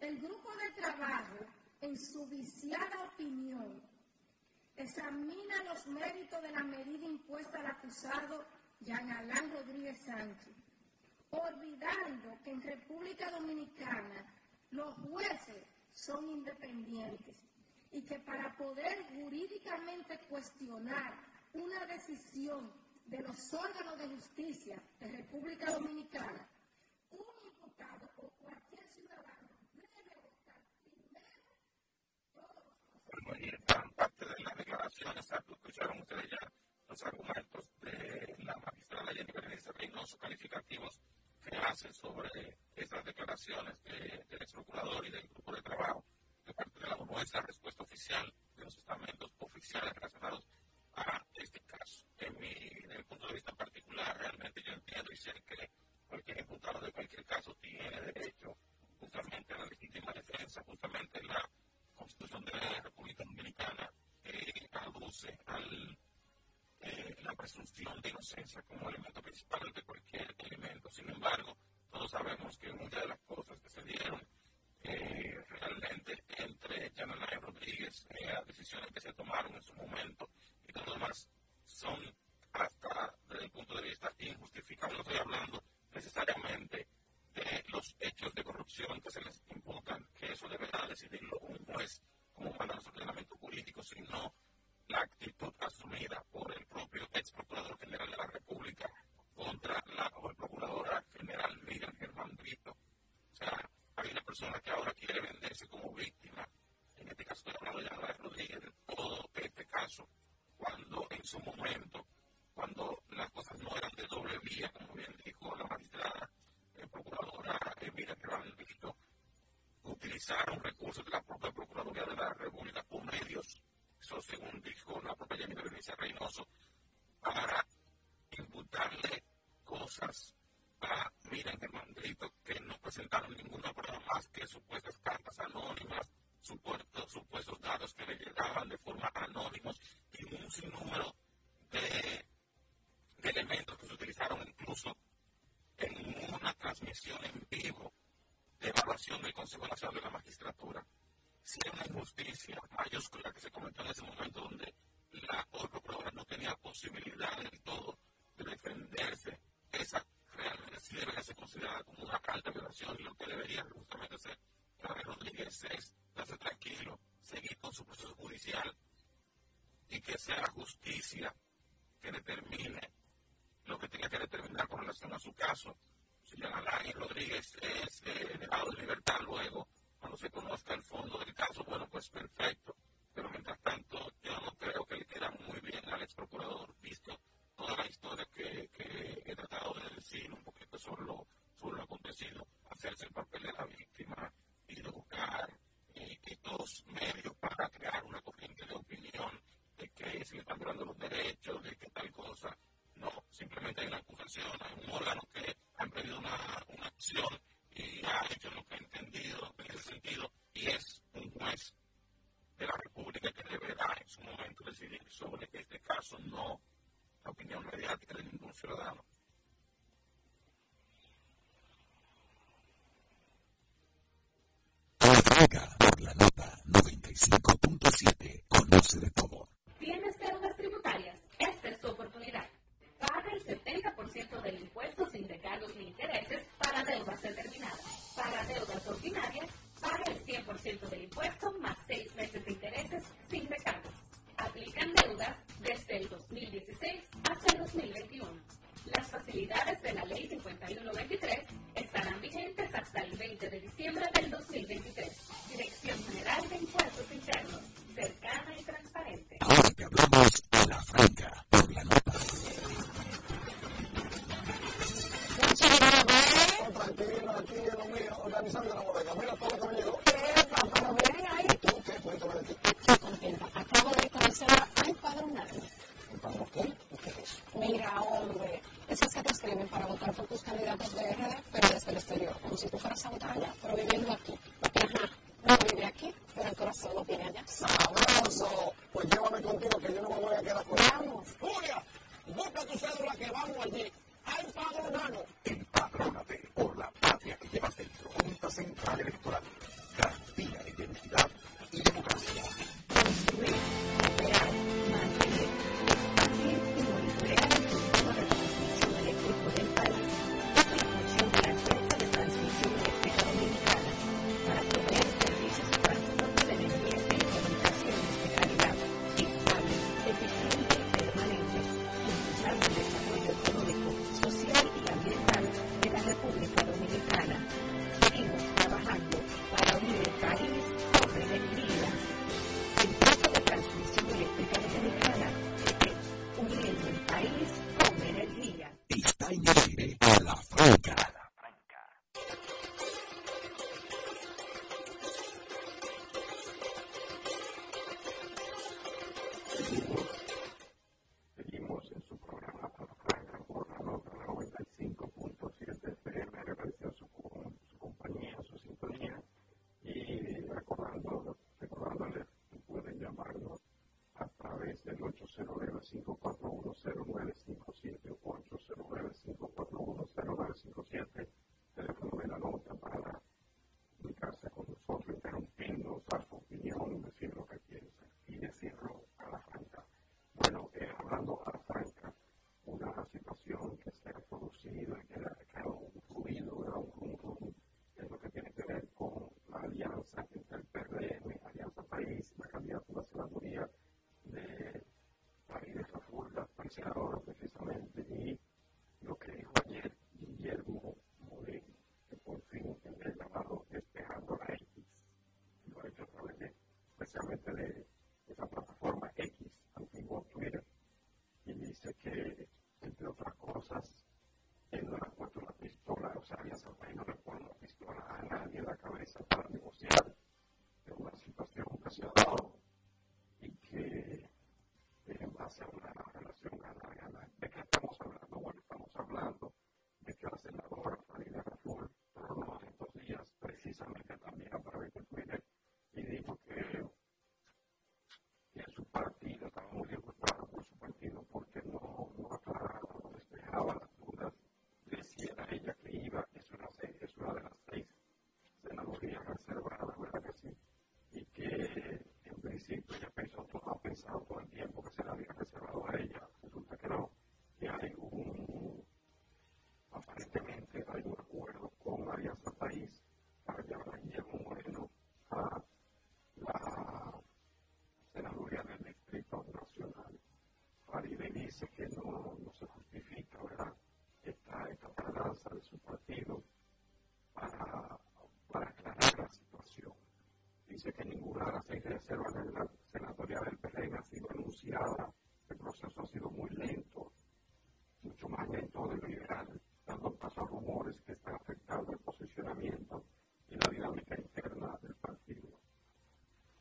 S7: El grupo de trabajo, en su viciada opinión, examina los méritos de la medida impuesta al acusado Jean Alain Rodríguez Sánchez, olvidando que en República Dominicana los jueces son independientes y que para poder jurídicamente cuestionar una decisión de los órganos de justicia de República Dominicana, un imputado o cualquier ciudadano debe votar primero. Todos
S1: los Bueno, y gran parte de las declaraciones, escucharon ustedes ya los argumentos de la magistrada Jenny Berenice Reynoso calificativos que hace sobre esas declaraciones del ex procurador y del grupo de trabajo de parte de la ONU es la respuesta oficial de los estamentos oficiales relacionados a este caso. En mi, desde el punto de vista particular, realmente yo entiendo y sé que cualquier imputado de cualquier caso tiene derecho justamente a la legítima defensa, justamente la Constitución de la República Dominicana eh, aduce al eh, la presunción de inocencia como elemento principal de cualquier elemento. Sin embargo, todos sabemos que muchas de las cosas que se dieron eh, realmente entre Yanalay Rodríguez, eh, las decisiones que se tomaron en su momento lo demás son hasta desde el punto de vista injustificables. No estoy hablando necesariamente de los hechos de corrupción que se les imputan, que eso deberá decidirlo un juez como manda los ordenamientos jurídicos, sino la actitud asumida por el propio ex procurador general de la República contra la joven procuradora general Miriam Germán Brito. O sea, hay una persona que ahora quiere venderse como víctima, en este caso estoy hablando de Ana Rodríguez, de todo este caso, cuando en su momento, cuando las cosas no eran de doble vía, como bien dijo la magistrada eh, procuradora Emilia Visto, utilizaron recursos de la propia Procuraduría de la República o medios, eso según dijo la propia Jenny Berenice Reynoso, para imputarle cosas a Miriam Germandrito que no presentaron ninguna prueba más que supuestas cartas anónimas, supuestos, supuestos datos que le llegaban de forma anónimos y un sinnúmero de, de elementos que se utilizaron incluso en una transmisión en vivo de evaluación del Consejo Nacional de la Magistratura. Si era una injusticia mayúscula que se cometió en ese momento donde la prueba no tenía posibilidad del todo de defenderse, esa realmente sí debería ser considerada como una alta violación y lo que debería justamente hacer Javier Rodríguez es darse tranquilo, seguir con su proceso judicial y que sea justicia que determine lo que tenga que determinar con relación a su caso. Si Alain Rodríguez es eh, dejado de libertad luego, cuando se conozca el fondo del caso, bueno, pues perfecto. Pero mientras tanto, yo no creo que le queda muy bien al ex procurador, visto toda la historia que, he tratado de decir un poquito sobre lo, sobre acontecido, hacerse el papel de la víctima y de buscar eh, estos medios para crear una corriente de opinión de que se le están violando los derechos, de que tal
S3: por la nota 95.7. Conoce de todo.
S8: ¿Tienes deudas tributarias? Esta es tu oportunidad. Paga el 70% del impuesto sin recargos ni intereses para deudas determinadas. Para deudas ordinarias, paga el 100% del impuesto más 6 meses de intereses sin recargos. Aplican deudas desde el 2016 hasta el 2021. Las facilidades de la Ley 5123 estarán vigentes hasta el 20 de diciembre del 2023. Dirección General de Impuestos Internos, cercana y transparente.
S3: Ahora que hablamos a la franca, por la nota.
S9: Organizando la bodega. Mira todo lo que me llegó. ¿Tú qué? Cuéntame de ti.
S10: estoy contenta. Acabo de conocer a empadronarme.
S9: ¿Para qué? ¿Qué es eso?
S10: Mira, hombre, esas que te escriben para votar por tus candidatos de RD, pero desde el exterior, como si tú fueras a votar allá, pero viviendo aquí. Porque, ajá, no vive aquí, pero el corazón lo tiene allá.
S9: ¡Sabroso! Pues llévame contigo que yo no me voy a quedar fuera.
S10: Vamos.
S9: Julia, busca tu cédula que vamos allí. ¡Ay, padronano!
S3: Empadrónate por la patria que llevas dentro. Junta Central Electoral. Garantía de identidad y democracia.
S8: Construir,
S6: precisamente también a través de Twitter y dijo que, que su partido estaba muy disgustado por su partido porque no, no aclaraba, no despejaba las dudas de si ella que iba, es una, es una de las seis senadurías reservadas, ¿verdad que sí? Y que en principio ella pensó, ha pensado todo el tiempo que se la había reservado a ella. Resulta que no, que hay un, aparentemente hay un acuerdo con Alianza País para llevar a Guillermo Moreno a la senaduría del Distrito Nacional. Faride dice que no, no se justifica, ¿verdad? Esta, esta tardanza de su partido para, para aclarar la situación. Dice que ninguna de las seis reservas de la senatoría del PRM ha sido anunciada. El proceso ha sido muy lento, mucho más lento de lo ideal, dando paso a rumores que están afectando el posicionamiento y la dinámica interna del partido.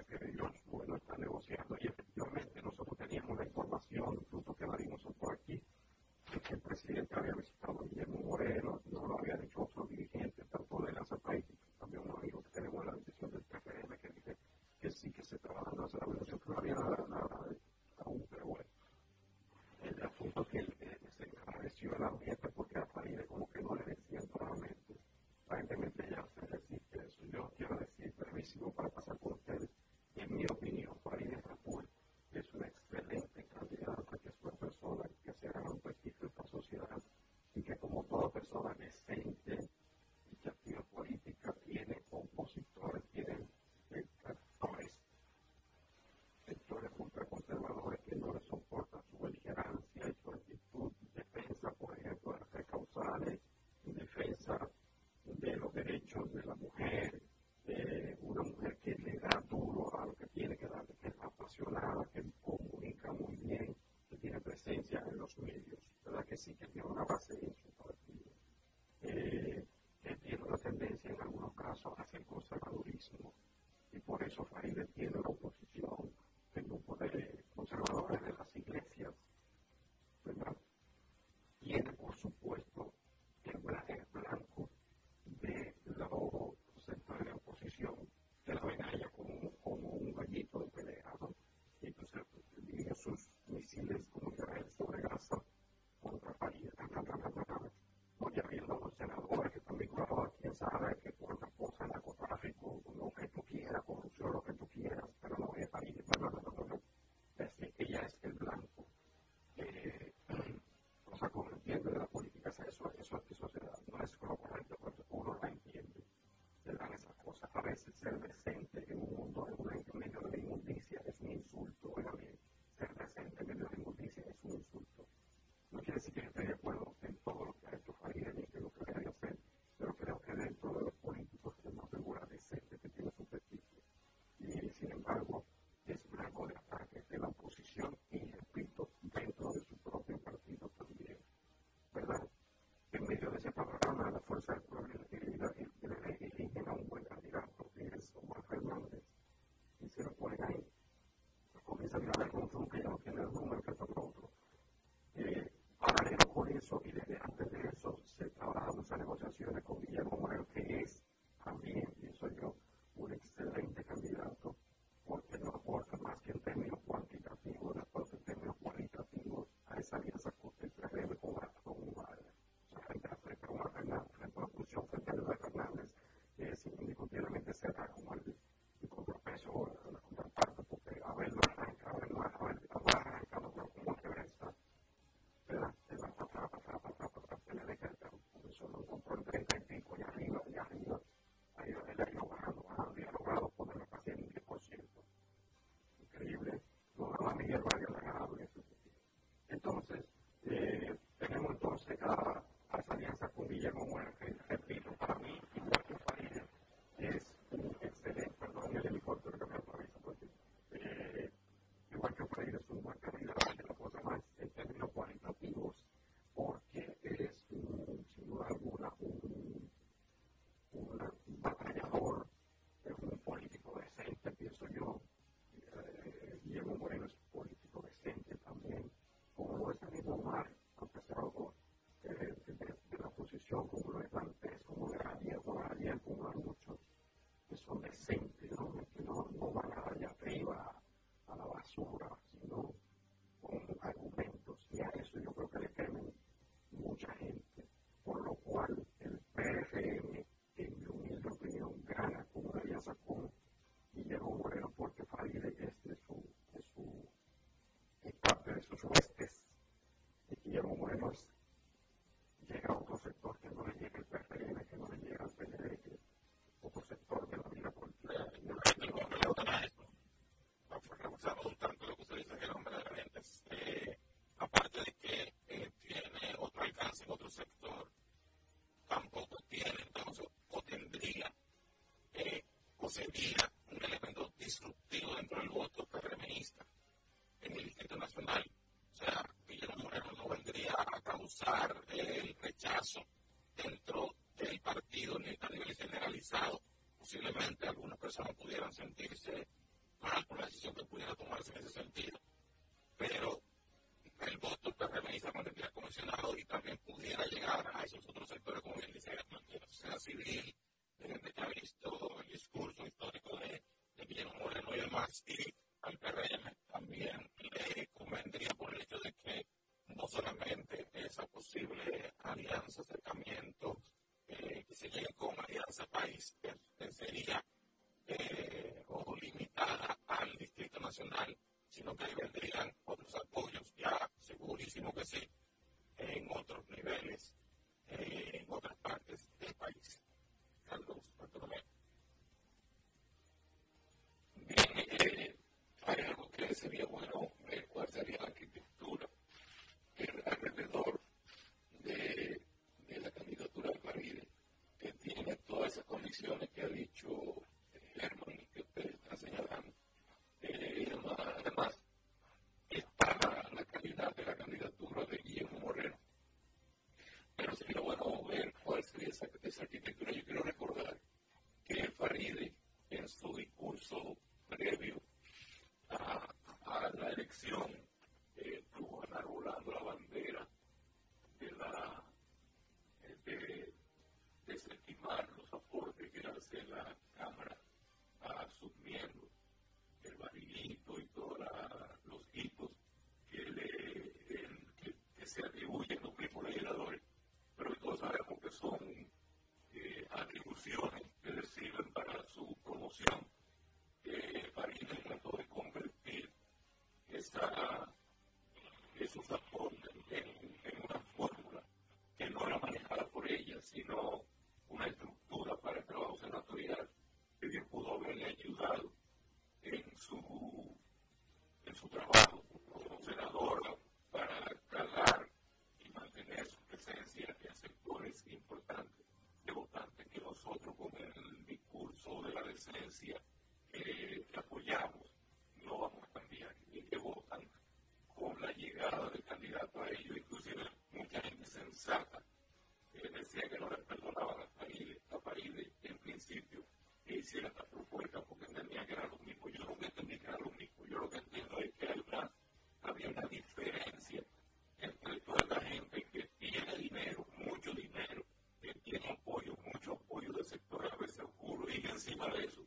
S6: que Dios, bueno, está negociando. Y efectivamente nosotros teníamos la información, fruto que la dimos por aquí, que el presidente había visitado a Guillermo Moreno, no lo
S1: habían hecho otros dirigentes, tanto de la país, también un amigo que tenemos en la decisión del PFM que dice que sí que se trabaja en la evaluación, que no había nada, aún, pero bueno. El asunto es que él, eh, se encareció el ambiente porque a Faride como que no le decían claramente. Aparentemente ya se resiste eso. Yo quiero decir, brevísimo, para pasar por ustedes, en mi opinión, Farid Capul es un excelente candidato, que es una persona que se un prestigio en la sociedad y que como toda persona decente y que activa política tiene opositores, tiene eh, actores, sectores ultraconservadores que no le soportan su beligerancia y su actitud, defensa, por ejemplo, de las causales, defensa de los derechos de la mujer, una mujer que le da duro a lo que tiene que dar, que es apasionada, que comunica muy bien, que tiene presencia en los medios, ¿verdad? Que sí, que tiene una base en su partido, eh, que tiene una tendencia en algunos casos hacia el conservadurismo, y por eso Farideh tiene la oposición del grupo de conservadores de las iglesias, ¿verdad? Tiene, por supuesto, el blanco de los sectores afición de la medalla como, como un gallito de pelea, ¿no? Y entonces dirige sus misiles como Israel sobre Gaza contra París, tan, tan, tan, tan, tan, los senadores que están vinculados a quién que narcotráfico, lo que tú quieras, corrupción, lo que tú quieras, pero no es París, no, no, no, no, ella es el blanco. Eh, o sea, como entiende de la política, eso, eso es que sociedad no es correcto, pero uno la entiende, le dan esa veces ser decente en un mundo, en un medio de injusticia, es un insulto. relaciona con Guillermo Moreno. ¿no? que no, no van allá arriba a la basura, sino con argumentos. Y a eso yo creo que le temen mucha gente. Por lo cual el PRM, en mi humilde opinión, gana con María Sacón y Diego Moreno porque Faride de su, su parte de sus huestes. Y Guillermo Moreno es Thank you. esencia eh, apoyamos, no vamos a cambiar. Y que votan con la llegada del candidato a ellos, inclusive mucha gente sensata eh, decía que no le perdonaban a Paride, a Paride en principio que hiciera esta propuesta porque entendía que era lo mismo. Yo nunca entendí que era lo mismo. Yo lo que entiendo
S2: es que había una para eso.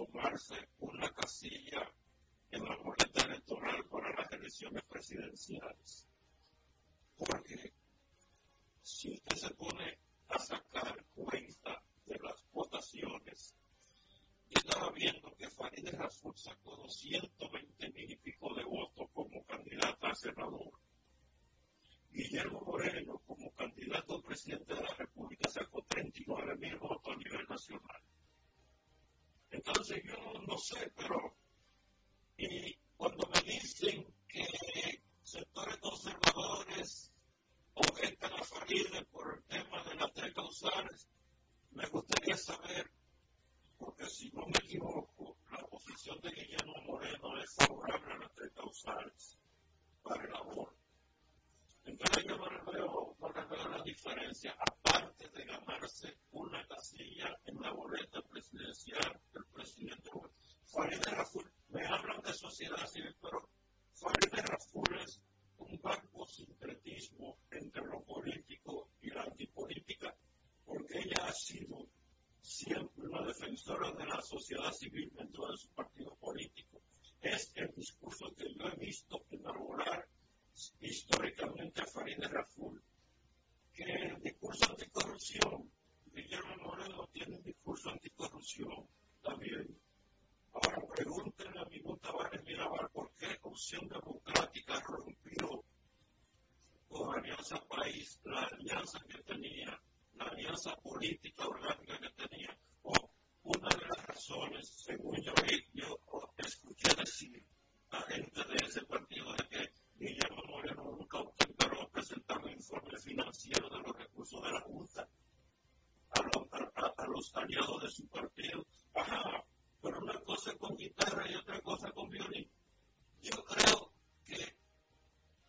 S2: sumarse una casilla en la boleta electoral para las elecciones presidenciales. Porque si usted se pone a sacar cuenta de las votaciones, yo estaba viendo que Farideh Raful sacó 220 mil y pico de votos como candidata a senador. Guillermo Moreno como candidato a presidente de la República sacó 39 mil votos a nivel nacional. Entonces yo no sé, pero y cuando me dicen que sectores conservadores objetan a Faride por el tema de las tres causales, me gustaría saber, porque si no me equivoco, la posición de Guillermo Moreno es favorable a las tres causales para el aborto. Entonces yo no veo, no veo la diferencia, aparte de ganarse una casilla en la boleta presidencial del presidente Farideh Raful, me hablan de sociedad civil, pero Farideh Raful es un banco sincretismo entre lo político y la antipolítica, porque ella ha sido siempre una defensora de la sociedad civil dentro de su partido político. Es el discurso que yo he visto enarbolar históricamente a Farideh Raful, que el discurso anticorrupción, Guillermo Moreno tiene un discurso anticorrupción también. Ahora pregúntenle a mi Tavares Mirabal por qué Opción Democrática rompió con Alianza País la alianza que tenía, la alianza política orgánica que tenía. O una de las razones, según yo, yo escuché decir a gente de ese partido de que Guillermo Moreno nunca intentó presentar un informe financiero de los recursos de la Junta a, los aliados de su partido. Ajá, pero una cosa con guitarra y otra cosa con violín. Yo creo que,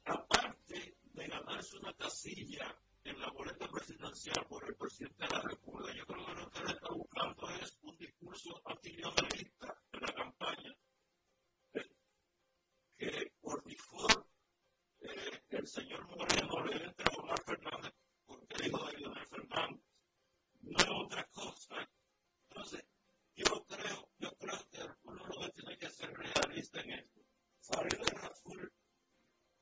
S2: aparte de ganarse una casilla en la boleta presidencial por el presidente de la República, yo creo que lo que le está buscando es un discurso antineoliberista en la campaña. Que por default el señor Moreno le entra a Omar Fernández porque dijo de Leonel Fernández. No es otra cosa. Entonces, yo creo, yo creo que uno lo que tiene que ser realista en esto. Farideh Raful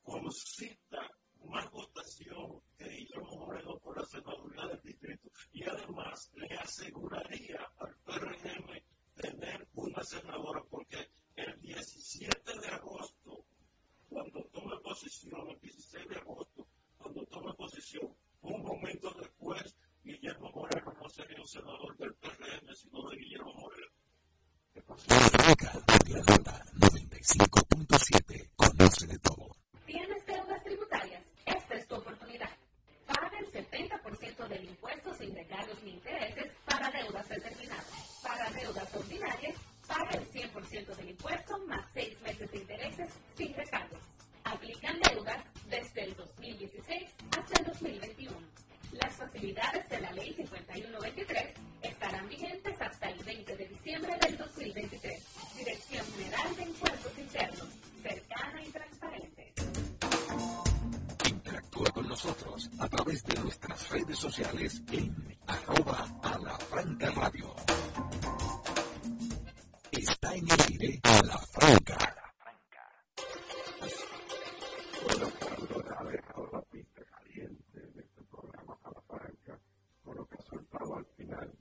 S2: concita más votación que Guillermo Moreno por la senaduría del distrito y además le aseguraría al PRM tener una senadora porque el 17 de agosto cuando tome posesión, el 16 de agosto, cuando tome posesión, un momento después, Guillermo Moreno no sería un senador del PRM, sino de Guillermo Moreno.
S3: Franca, Atlanta, 95.7, conoce de todo.
S4: ¿Tienes deudas tributarias? Esta es tu oportunidad. Paga el 70% del impuesto sin recargos ni intereses para deudas determinadas. Para deudas ordinarias, paga el 100% del impuesto más 6 meses de intereses sin recargos. Aplican deudas desde el 2016 hasta el 2021. Las facilidades de la Ley 5123 estarán vigentes hasta el 20 de diciembre del 2023. Dirección General de Impuestos Internos, cercana y transparente.
S3: Interactúa con nosotros a través de nuestras redes sociales en arroba a la franca radio. Está en el aire a la franca.
S6: Bueno, Carlos ha dejado la pista caliente de este programa a la franca por lo que ha soltado al final.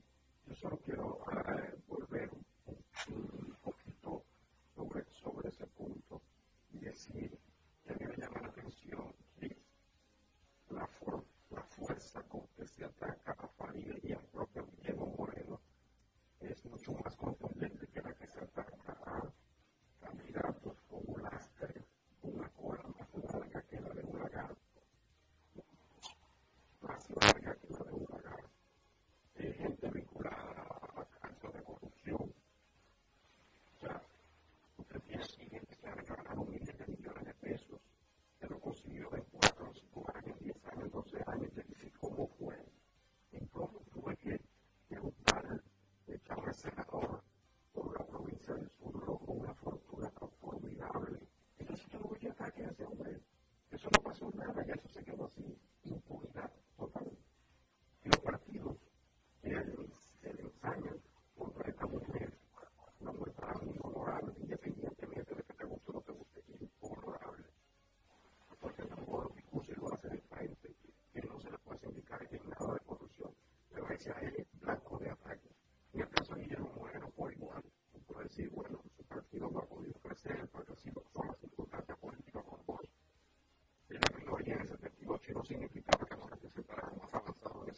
S6: Yo solo quiero eh, volver un, un poquito sobre, sobre ese punto y decir que a mí me llama la atención ¿sí? la, for, la fuerza con que se ataca a Farid y al propio Guillermo Moreno es mucho más contundente que la que se ataca a candidatos con un lastre, una cola más larga que la de un lagarto, más larga que la de un lagarto, eh, gente vinculada a casos de corrupción. O sea, usted tiene gente que ha ganado miles de millones de pesos, que lo consiguió en 4 o 5 años, 10 años, 12 años, y dice cómo fue. Entonces tuve que preguntar, echar al senador por la provincia del sur, logró una fortuna formidable. Entonces yo no voy a ataque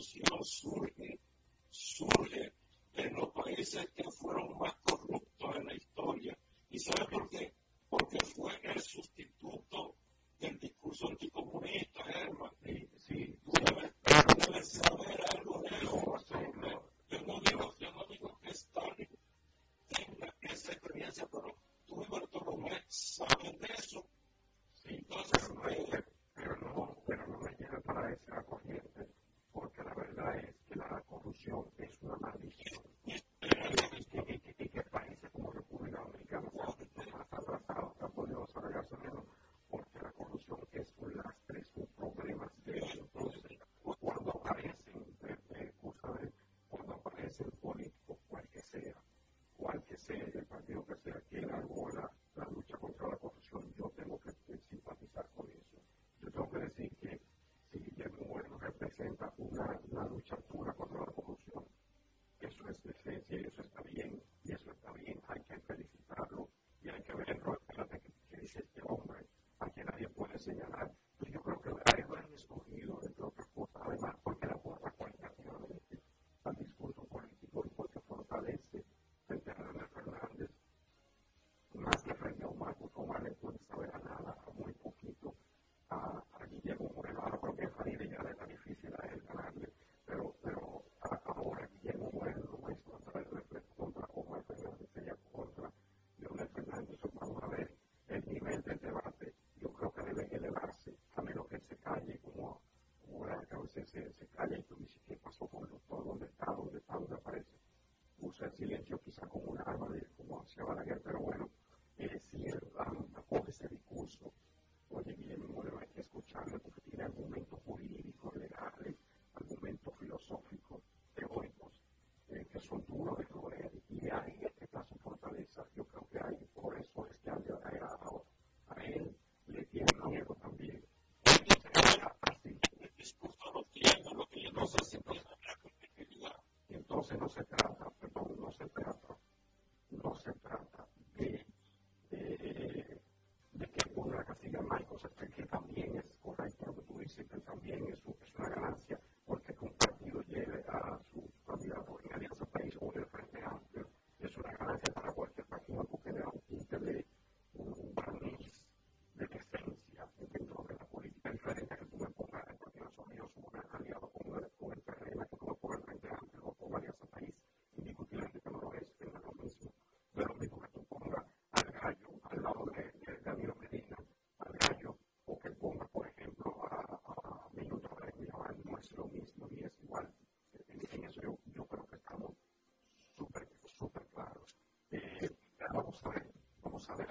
S6: Los, los se calla y tú entonces no se trata, perdón, no se trata. vamos a ver, vamos a ver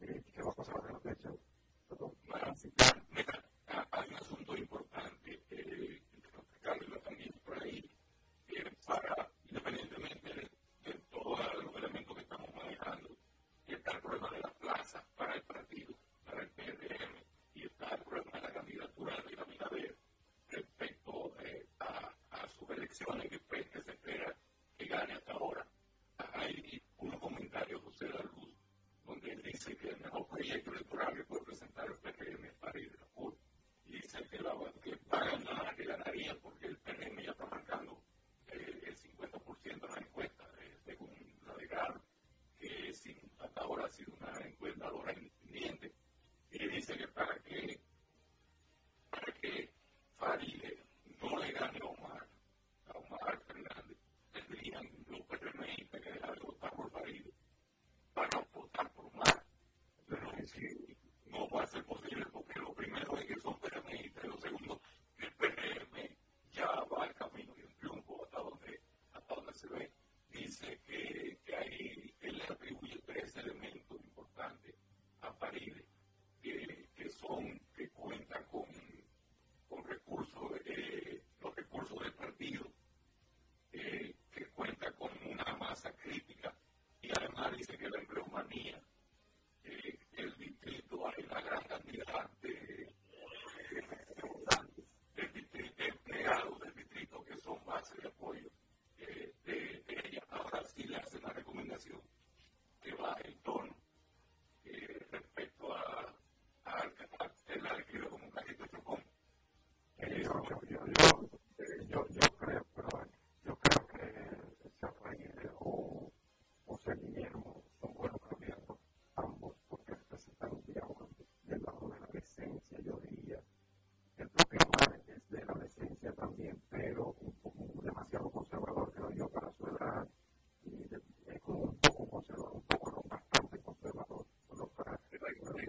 S6: eh, qué va a pasar de la fecha. Perdón.
S1: Claro, mira, hay un asunto importante, eh, Carlos también por ahí, eh, para, independientemente de, de todos los elementos que estamos manejando, está el problema de la plaza para el partido, para el PRM, y está el problema de la candidatura de la B respecto eh, a, sus elecciones create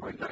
S1: La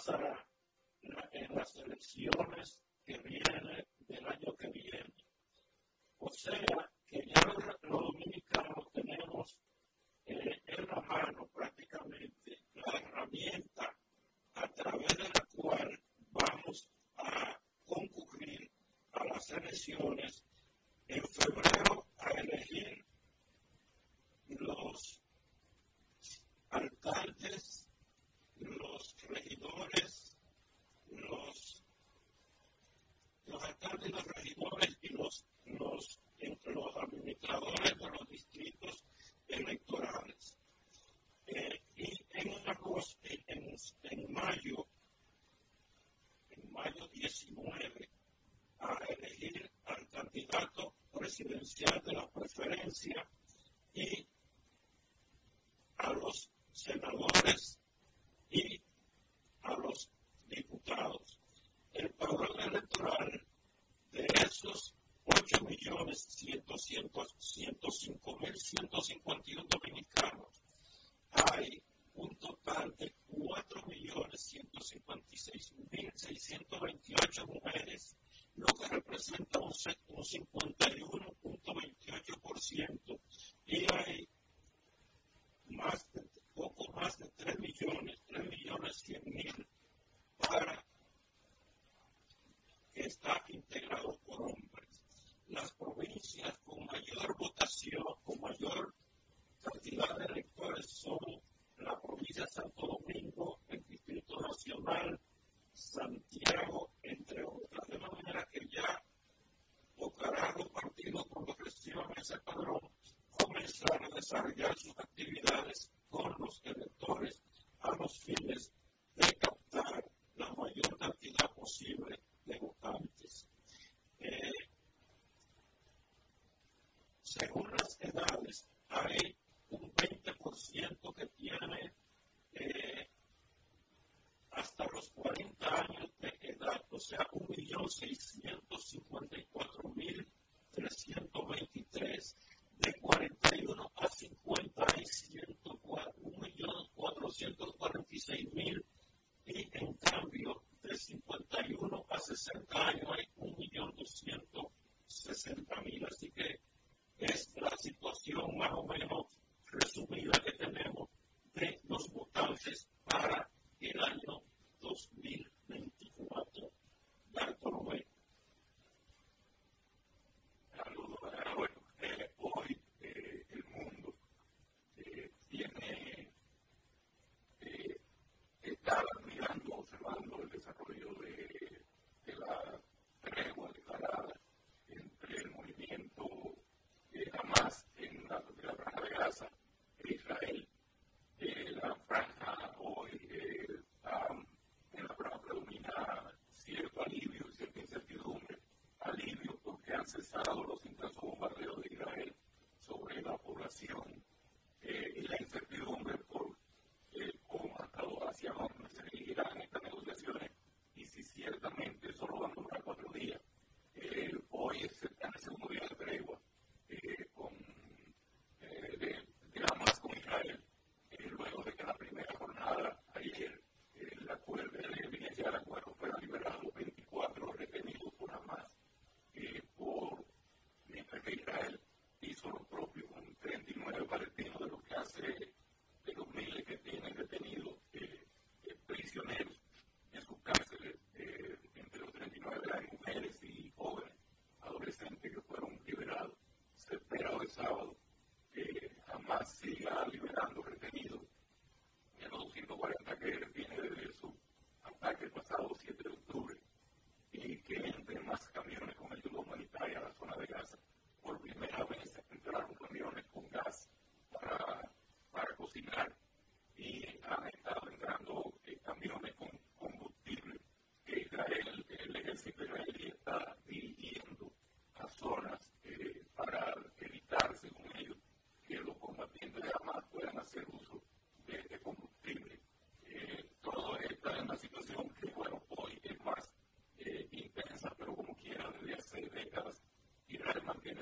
S2: pasará en las elecciones presidencial de las
S1: preferencias started yesterday. Francis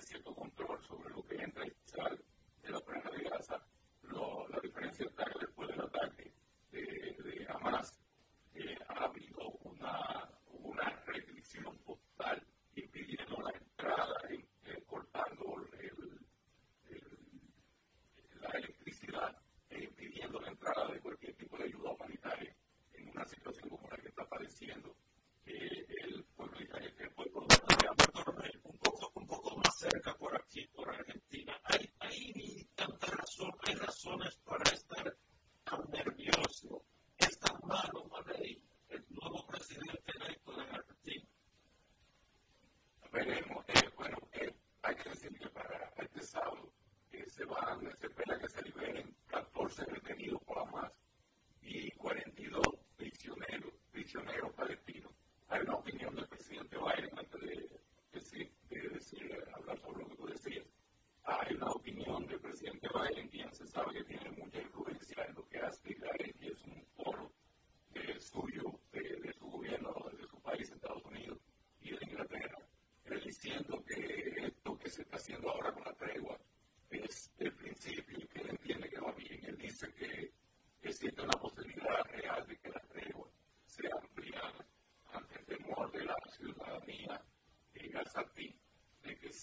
S1: cierto control sobre van, ah, se espera que se liberen 14 detenidos.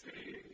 S1: say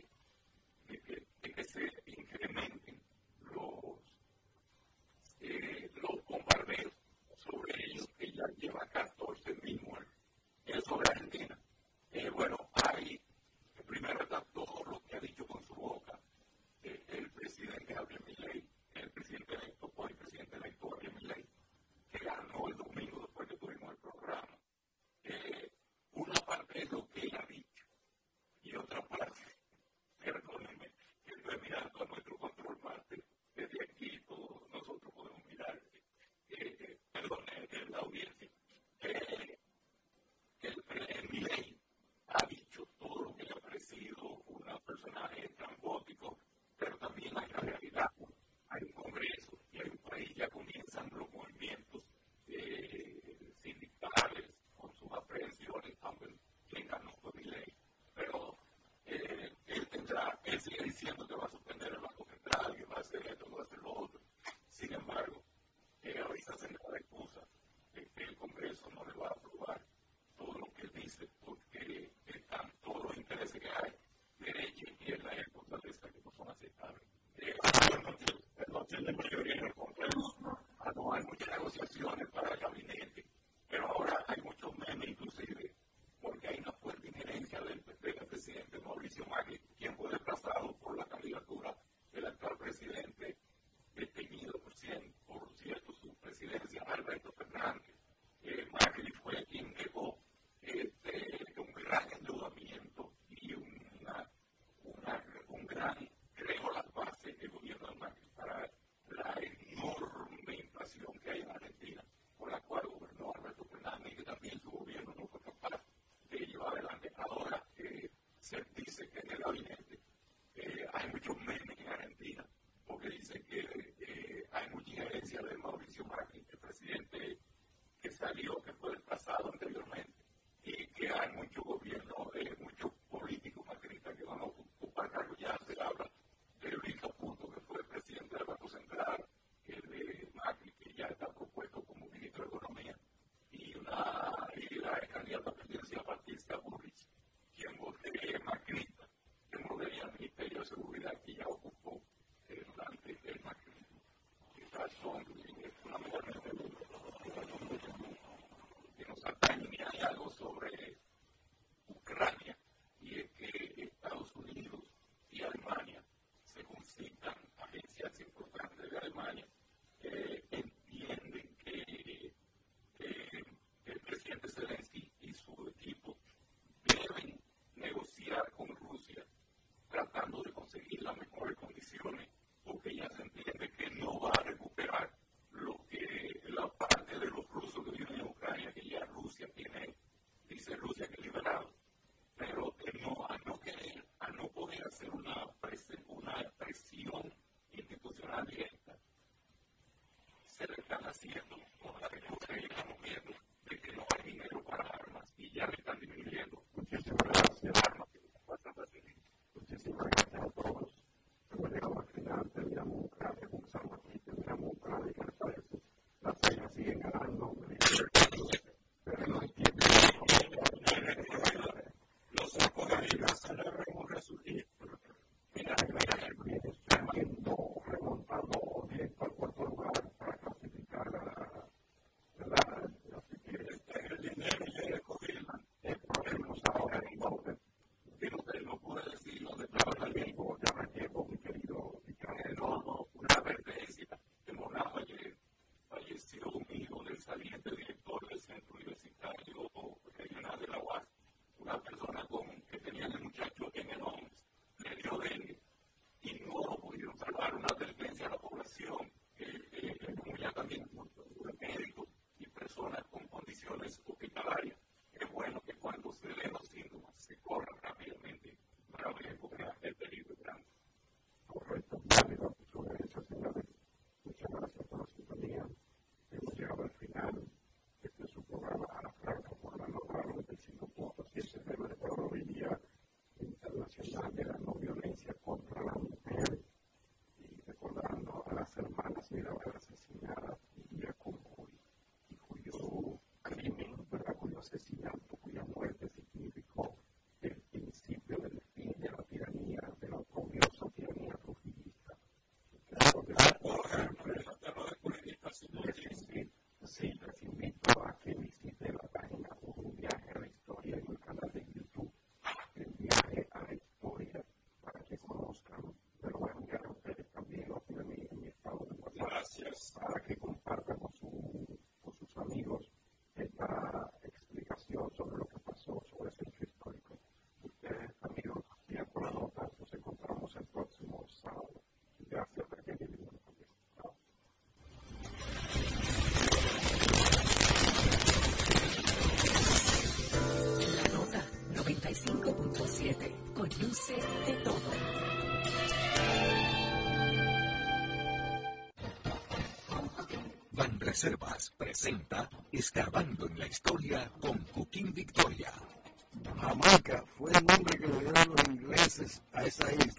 S3: Reservas presenta Escarbando en la Historia con Joaquín Victoria.
S11: Jamaica fue el nombre que le dieron los ingleses a esa isla,